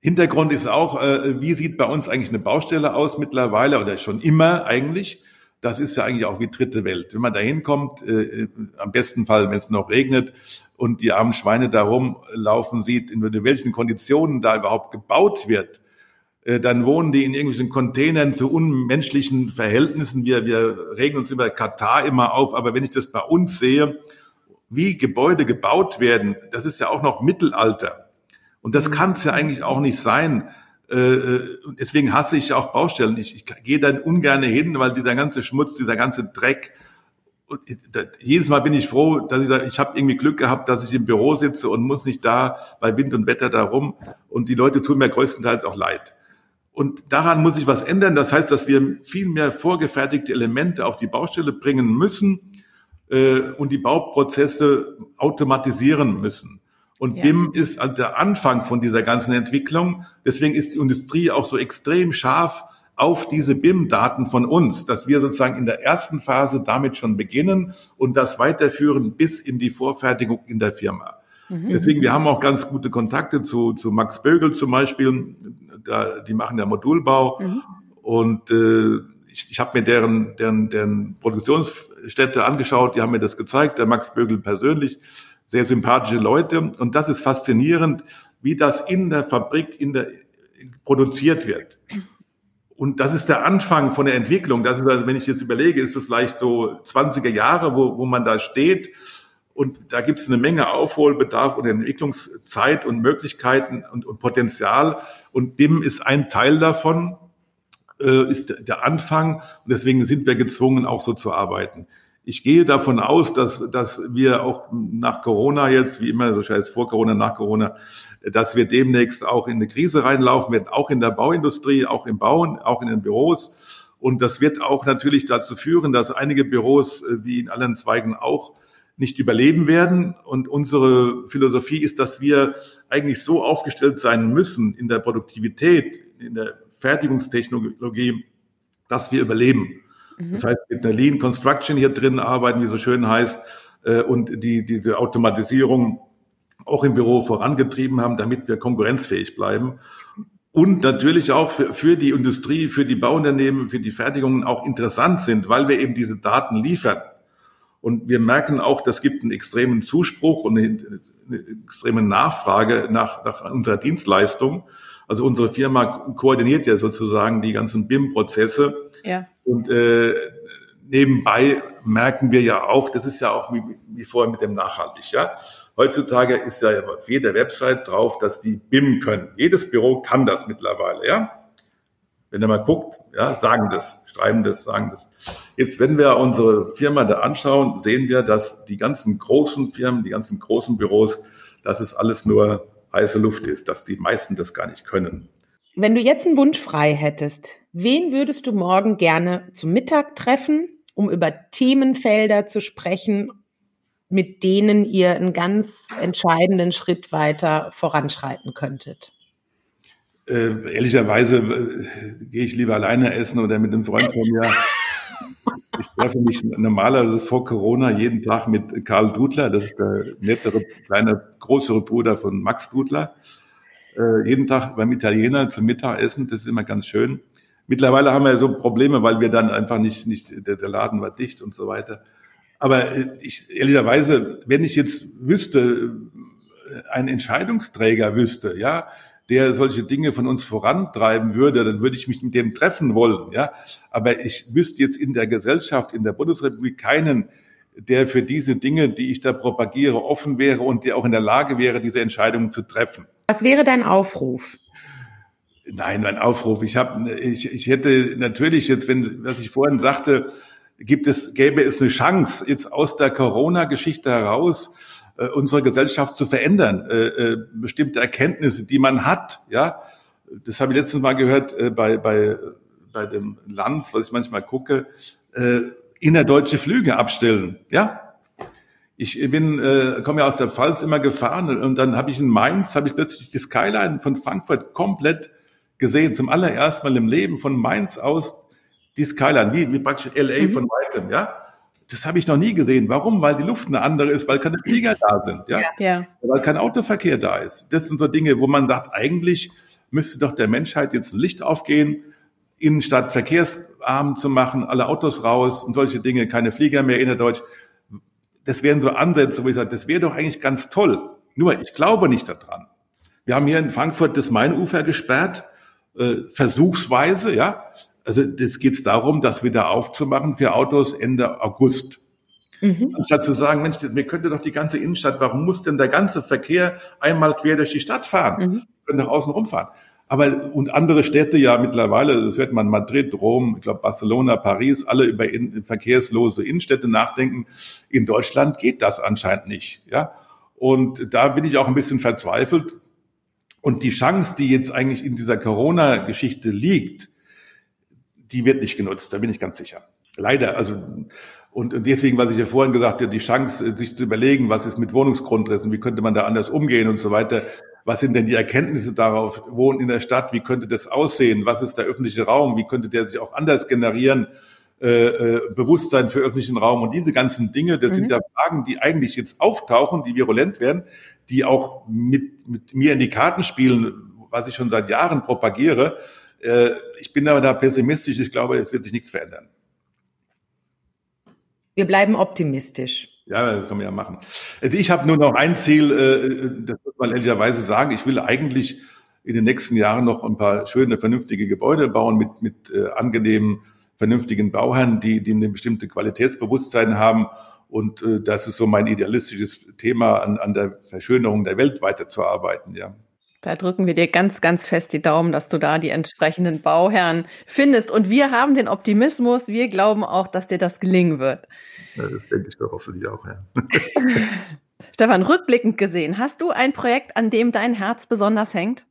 Hintergrund ist auch, äh, wie sieht bei uns eigentlich eine Baustelle aus mittlerweile oder schon immer eigentlich? Das ist ja eigentlich auch wie dritte Welt. Wenn man da hinkommt, äh, am besten Fall, wenn es noch regnet, und die armen Schweine da rumlaufen sieht, in welchen Konditionen da überhaupt gebaut wird, äh, dann wohnen die in irgendwelchen Containern zu unmenschlichen Verhältnissen. Wir, wir regen uns über Katar immer auf, aber wenn ich das bei uns sehe, wie Gebäude gebaut werden, das ist ja auch noch Mittelalter. Und das mhm. kann es ja eigentlich auch nicht sein. Äh, äh, deswegen hasse ich auch Baustellen. Ich, ich gehe dann ungern hin, weil dieser ganze Schmutz, dieser ganze Dreck, jedes Mal bin ich froh, dass ich sage, ich habe irgendwie Glück gehabt, dass ich im Büro sitze und muss nicht da bei Wind und Wetter da rum. Und die Leute tun mir größtenteils auch leid. Und daran muss ich was ändern. Das heißt, dass wir viel mehr vorgefertigte Elemente auf die Baustelle bringen müssen, äh, und die Bauprozesse automatisieren müssen. Und ja. BIM ist halt der Anfang von dieser ganzen Entwicklung. Deswegen ist die Industrie auch so extrem scharf auf diese BIM-Daten von uns, dass wir sozusagen in der ersten Phase damit schon beginnen und das weiterführen bis in die Vorfertigung in der Firma. Mhm. Deswegen, wir haben auch ganz gute Kontakte zu, zu Max Bögel zum Beispiel. Da, die machen ja Modulbau. Mhm. Und äh, ich, ich habe mir deren, deren, deren Produktionsstätte angeschaut, die haben mir das gezeigt, der Max Bögel persönlich sehr sympathische Leute. Und das ist faszinierend, wie das in der Fabrik in der, produziert wird. Und das ist der Anfang von der Entwicklung. Das ist, also, wenn ich jetzt überlege, ist es vielleicht so 20er Jahre, wo, wo man da steht. Und da gibt es eine Menge Aufholbedarf und Entwicklungszeit und Möglichkeiten und, und Potenzial. Und BIM ist ein Teil davon, äh, ist der Anfang. Und deswegen sind wir gezwungen, auch so zu arbeiten. Ich gehe davon aus, dass, dass wir auch nach Corona jetzt, wie immer, so heißt vor Corona, nach Corona, dass wir demnächst auch in eine Krise reinlaufen werden, auch in der Bauindustrie, auch im Bauen, auch in den Büros. Und das wird auch natürlich dazu führen, dass einige Büros, äh, wie in allen Zweigen auch, nicht überleben werden. Und unsere Philosophie ist, dass wir eigentlich so aufgestellt sein müssen in der Produktivität, in der Fertigungstechnologie, dass wir überleben. Mhm. Das heißt, mit einer Lean Construction hier drin arbeiten, wie so schön heißt, äh, und die, diese Automatisierung auch im Büro vorangetrieben haben, damit wir konkurrenzfähig bleiben. Und natürlich auch für, für die Industrie, für die Bauunternehmen, für die Fertigungen auch interessant sind, weil wir eben diese Daten liefern. Und wir merken auch, das gibt einen extremen Zuspruch und eine, eine extreme Nachfrage nach, nach unserer Dienstleistung. Also unsere Firma koordiniert ja sozusagen die ganzen BIM-Prozesse. Ja. Und äh, nebenbei merken wir ja auch, das ist ja auch wie, wie vorher mit dem Nachhaltig, ja. Heutzutage ist ja auf jeder Website drauf, dass die BIM können. Jedes Büro kann das mittlerweile, ja. Wenn ihr mal guckt, ja, sagen das, schreiben das, sagen das. Jetzt, wenn wir unsere Firma da anschauen, sehen wir, dass die ganzen großen Firmen, die ganzen großen Büros, dass es alles nur heiße Luft ist, dass die meisten das gar nicht können. Wenn du jetzt einen Wunsch frei hättest, wen würdest du morgen gerne zum Mittag treffen, um über Themenfelder zu sprechen, mit denen ihr einen ganz entscheidenden Schritt weiter voranschreiten könntet? Äh, ehrlicherweise äh, gehe ich lieber alleine essen oder mit einem Freund von mir. Ich treffe mich normalerweise vor Corona jeden Tag mit Karl Dudler, das ist der nettere, kleine, größere Bruder von Max Dudler äh, jeden Tag beim Italiener zum Mittagessen. Das ist immer ganz schön. Mittlerweile haben wir so Probleme, weil wir dann einfach nicht, nicht der, der Laden war dicht und so weiter. Aber äh, ich, ehrlicherweise, wenn ich jetzt wüsste, äh, ein Entscheidungsträger wüsste, ja, der solche Dinge von uns vorantreiben würde, dann würde ich mich mit dem treffen wollen, ja. Aber ich wüsste jetzt in der Gesellschaft, in der Bundesrepublik keinen, der für diese Dinge, die ich da propagiere, offen wäre und der auch in der Lage wäre, diese Entscheidungen zu treffen. Was wäre dein Aufruf? Nein, mein Aufruf. Ich habe, ich, ich hätte natürlich jetzt, wenn, was ich vorhin sagte, gibt es, gäbe es eine Chance, jetzt aus der Corona-Geschichte heraus äh, unsere Gesellschaft zu verändern, äh, äh, bestimmte Erkenntnisse, die man hat, ja. Das habe ich letztens mal gehört äh, bei, bei, bei dem Lanz, was ich manchmal gucke, äh, innerdeutsche Flüge abstellen, ja. Ich bin, äh, komme ja aus der Pfalz immer gefahren und dann habe ich in Mainz, habe ich plötzlich die Skyline von Frankfurt komplett gesehen, zum allerersten Mal im Leben von Mainz aus die Skyline, wie, wie praktisch LA mhm. von weitem, ja. Das habe ich noch nie gesehen. Warum? Weil die Luft eine andere ist, weil keine Flieger da sind, ja? ja. Weil kein Autoverkehr da ist. Das sind so Dinge, wo man sagt, eigentlich müsste doch der Menschheit jetzt ein Licht aufgehen, Innenstadt verkehrsarm zu machen, alle Autos raus und solche Dinge, keine Flieger mehr innerdeutsch das wären so Ansätze, wo ich sage, das wäre doch eigentlich ganz toll. Nur, ich glaube nicht daran. Wir haben hier in Frankfurt das Mainufer gesperrt, äh, versuchsweise, ja. Also das geht es darum, das wieder aufzumachen für Autos Ende August. Mhm. Anstatt zu sagen, Mensch, mir könnte doch die ganze Innenstadt, warum muss denn der ganze Verkehr einmal quer durch die Stadt fahren? Mhm. Wir können doch außen rumfahren. Aber und andere Städte ja mittlerweile, das wird man Madrid, Rom, ich glaube Barcelona, Paris, alle über in, verkehrslose Innenstädte nachdenken. In Deutschland geht das anscheinend nicht, ja. Und da bin ich auch ein bisschen verzweifelt. Und die Chance, die jetzt eigentlich in dieser Corona-Geschichte liegt, die wird nicht genutzt, da bin ich ganz sicher. Leider, also Und, deswegen, was ich ja vorhin gesagt habe, die Chance, sich zu überlegen, was ist mit Wohnungsgrundrissen, wie könnte man da anders umgehen und so weiter. Was sind denn die Erkenntnisse darauf? Wohnen in der Stadt, wie könnte das aussehen? Was ist der öffentliche Raum? Wie könnte der sich auch anders generieren? Äh, äh, Bewusstsein für öffentlichen Raum und diese ganzen Dinge, das mhm. sind ja Fragen, die eigentlich jetzt auftauchen, die virulent werden, die auch mit, mit mir in die Karten spielen, was ich schon seit Jahren propagiere. Äh, ich bin aber da pessimistisch. Ich glaube, es wird sich nichts verändern. Wir bleiben optimistisch. Ja, das kann man ja machen. Also ich habe nur noch ein Ziel, äh, das muss man ehrlicherweise sagen. Ich will eigentlich in den nächsten Jahren noch ein paar schöne, vernünftige Gebäude bauen mit, mit äh, angenehmen, vernünftigen Bauherren, die, die eine bestimmte Qualitätsbewusstsein haben. Und das ist so mein idealistisches Thema, an, an der Verschönerung der Welt weiterzuarbeiten, ja. Da drücken wir dir ganz, ganz fest die Daumen, dass du da die entsprechenden Bauherren findest. Und wir haben den Optimismus. Wir glauben auch, dass dir das gelingen wird. Ja, das denke ich doch hoffentlich auch, ja. Stefan, rückblickend gesehen, hast du ein Projekt, an dem dein Herz besonders hängt?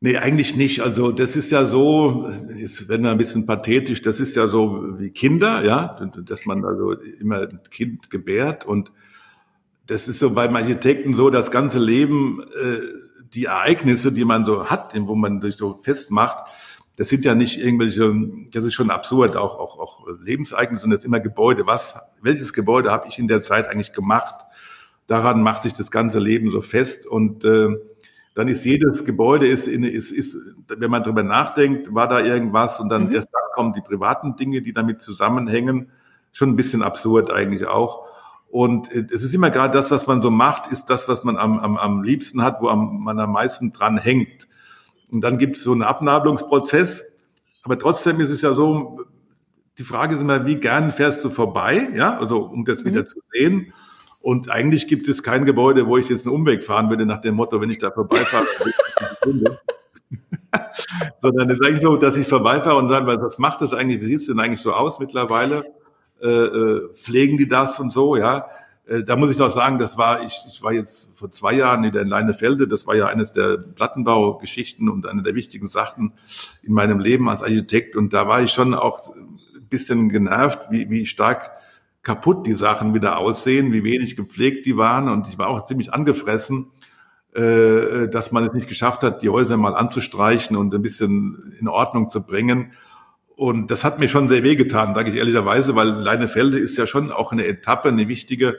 Nee, eigentlich nicht. Also das ist ja so, jetzt werden wir ein bisschen pathetisch, das ist ja so wie Kinder, ja, dass man also immer ein Kind gebärt und das ist so beim Architekten so, das ganze Leben äh, die Ereignisse, die man so hat, wo man sich so festmacht, das sind ja nicht irgendwelche, das ist schon absurd, auch, auch, auch Lebensereignisse, sondern das ist immer Gebäude. Was, welches Gebäude habe ich in der Zeit eigentlich gemacht? Daran macht sich das ganze Leben so fest und äh, dann ist jedes Gebäude ist, in, ist, ist, wenn man drüber nachdenkt, war da irgendwas und dann mhm. erst dann kommen die privaten Dinge, die damit zusammenhängen. Schon ein bisschen absurd eigentlich auch. Und äh, es ist immer gerade das, was man so macht, ist das, was man am, am, am liebsten hat, wo am, man am meisten dran hängt. Und dann gibt es so einen Abnabelungsprozess. Aber trotzdem ist es ja so, die Frage ist immer, wie gern fährst du vorbei, ja, also um das mhm. wieder zu sehen. Und eigentlich gibt es kein Gebäude, wo ich jetzt einen Umweg fahren würde nach dem Motto, wenn ich da vorbeifahre, sondern es ist eigentlich so, dass ich vorbeifahre und sage, was macht das eigentlich, wie sieht es denn eigentlich so aus mittlerweile? Äh, äh, pflegen die das und so, ja. Äh, da muss ich auch sagen, das war, ich, ich war jetzt vor zwei Jahren in der Leinefelde, das war ja eines der Plattenbaugeschichten und eine der wichtigen Sachen in meinem Leben als Architekt. Und da war ich schon auch ein bisschen genervt, wie, wie stark kaputt die Sachen wieder aussehen, wie wenig gepflegt die waren. Und ich war auch ziemlich angefressen, äh, dass man es nicht geschafft hat, die Häuser mal anzustreichen und ein bisschen in Ordnung zu bringen. Und das hat mir schon sehr wehgetan, sage ich ehrlicherweise, weil Leinefelde ist ja schon auch eine Etappe, eine wichtige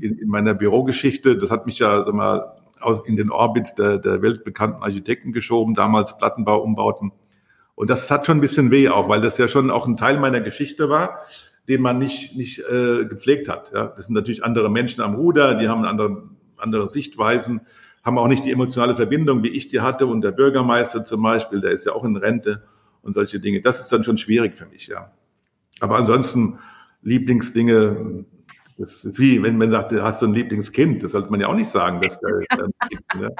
in, in meiner Bürogeschichte. Das hat mich ja sag mal, in den Orbit der, der weltbekannten Architekten geschoben, damals Plattenbauumbauten. Und das hat schon ein bisschen weh auch, weil das ja schon auch ein Teil meiner Geschichte war, den man nicht, nicht äh, gepflegt hat. Ja. Das sind natürlich andere Menschen am Ruder, die haben andere, andere Sichtweisen, haben auch nicht die emotionale Verbindung, wie ich die hatte. Und der Bürgermeister zum Beispiel, der ist ja auch in Rente und solche Dinge. Das ist dann schon schwierig für mich, ja. Aber ansonsten Lieblingsdinge, das ist wie, wenn man sagt, du hast so ein Lieblingskind, das sollte man ja auch nicht sagen, dass der, ne?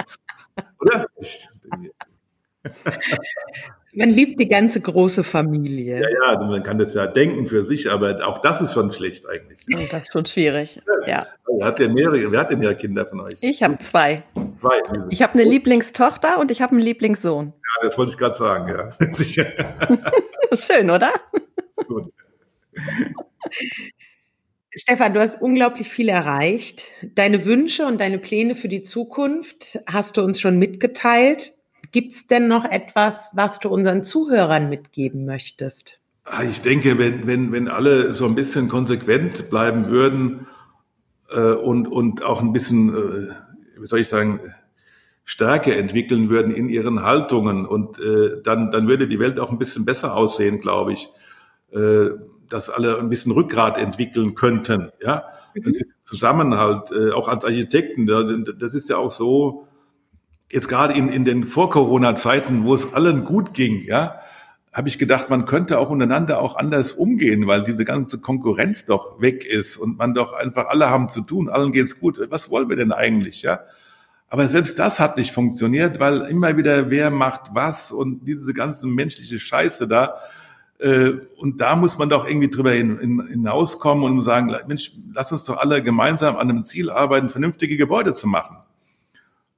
oder? Man liebt die ganze große Familie. Ja, ja, man kann das ja denken für sich, aber auch das ist schon schlecht eigentlich. Das ist schon schwierig. Ja. Wer hat denn mehrere, wer hat denn ja Kinder von euch? Ich habe zwei. Zwei. Ich habe eine Lieblingstochter und ich habe einen Lieblingssohn. Ja, das wollte ich gerade sagen, ja. Sicher. Schön, oder? Gut. Stefan, du hast unglaublich viel erreicht. Deine Wünsche und deine Pläne für die Zukunft hast du uns schon mitgeteilt. Gibt es denn noch etwas, was du unseren Zuhörern mitgeben möchtest? Ah, ich denke, wenn, wenn, wenn alle so ein bisschen konsequent bleiben würden äh, und, und auch ein bisschen, äh, wie soll ich sagen, Stärke entwickeln würden in ihren Haltungen und äh, dann, dann würde die Welt auch ein bisschen besser aussehen, glaube ich. Äh, dass alle ein bisschen Rückgrat entwickeln könnten, ja. Mhm. Zusammenhalt, äh, auch als Architekten, das ist ja auch so, jetzt gerade in, in den Vor-Corona-Zeiten, wo es allen gut ging, ja, habe ich gedacht, man könnte auch untereinander auch anders umgehen, weil diese ganze Konkurrenz doch weg ist und man doch einfach alle haben zu tun, allen geht's gut. Was wollen wir denn eigentlich, ja? Aber selbst das hat nicht funktioniert, weil immer wieder wer macht was und diese ganze menschliche Scheiße da. Äh, und da muss man doch irgendwie drüber hinauskommen und sagen, Mensch, lass uns doch alle gemeinsam an einem Ziel arbeiten, vernünftige Gebäude zu machen.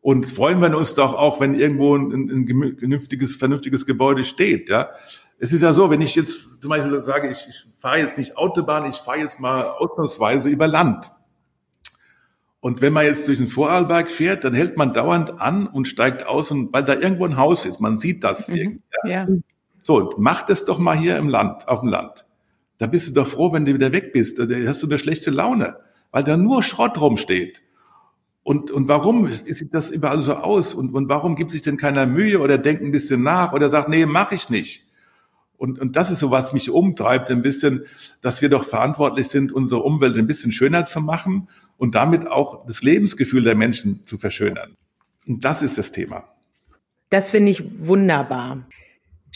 Und freuen wir uns doch auch, wenn irgendwo ein, ein vernünftiges, vernünftiges Gebäude steht. Ja, es ist ja so, wenn ich jetzt zum Beispiel sage, ich, ich fahre jetzt nicht Autobahn, ich fahre jetzt mal ausnahmsweise über Land. Und wenn man jetzt durch den Vorarlberg fährt, dann hält man dauernd an und steigt aus, und, weil da irgendwo ein Haus ist. Man sieht das. Mhm. Ja. So, mach das doch mal hier im Land, auf dem Land. Da bist du doch froh, wenn du wieder weg bist. Da hast du eine schlechte Laune, weil da nur Schrott rumsteht. Und, und warum sieht das überall so aus? Und, und warum gibt sich denn keiner Mühe oder denkt ein bisschen nach oder sagt, nee, mache ich nicht? Und, und das ist so, was mich umtreibt, ein bisschen, dass wir doch verantwortlich sind, unsere Umwelt ein bisschen schöner zu machen und damit auch das Lebensgefühl der Menschen zu verschönern. Und das ist das Thema. Das finde ich wunderbar.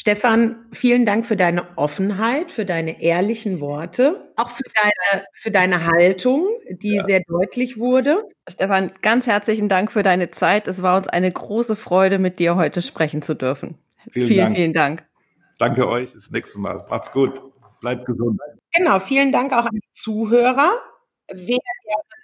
Stefan, vielen Dank für deine Offenheit, für deine ehrlichen Worte, auch für deine, für deine Haltung, die ja. sehr deutlich wurde. Stefan, ganz herzlichen Dank für deine Zeit. Es war uns eine große Freude, mit dir heute sprechen zu dürfen. Vielen, vielen Dank. Vielen Dank. Danke euch. Bis nächste Mal. Macht's gut. Bleibt gesund. Genau. Vielen Dank auch an die Zuhörer. Wer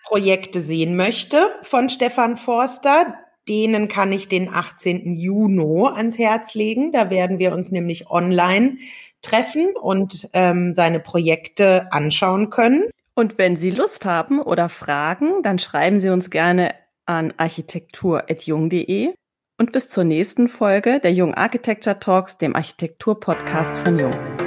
Projekte sehen möchte von Stefan Forster, denen kann ich den 18. Juni ans Herz legen. Da werden wir uns nämlich online treffen und ähm, seine Projekte anschauen können. Und wenn Sie Lust haben oder Fragen, dann schreiben Sie uns gerne an architektur.jung.de. Und bis zur nächsten Folge der Jung Architecture Talks, dem Architektur-Podcast von Jung.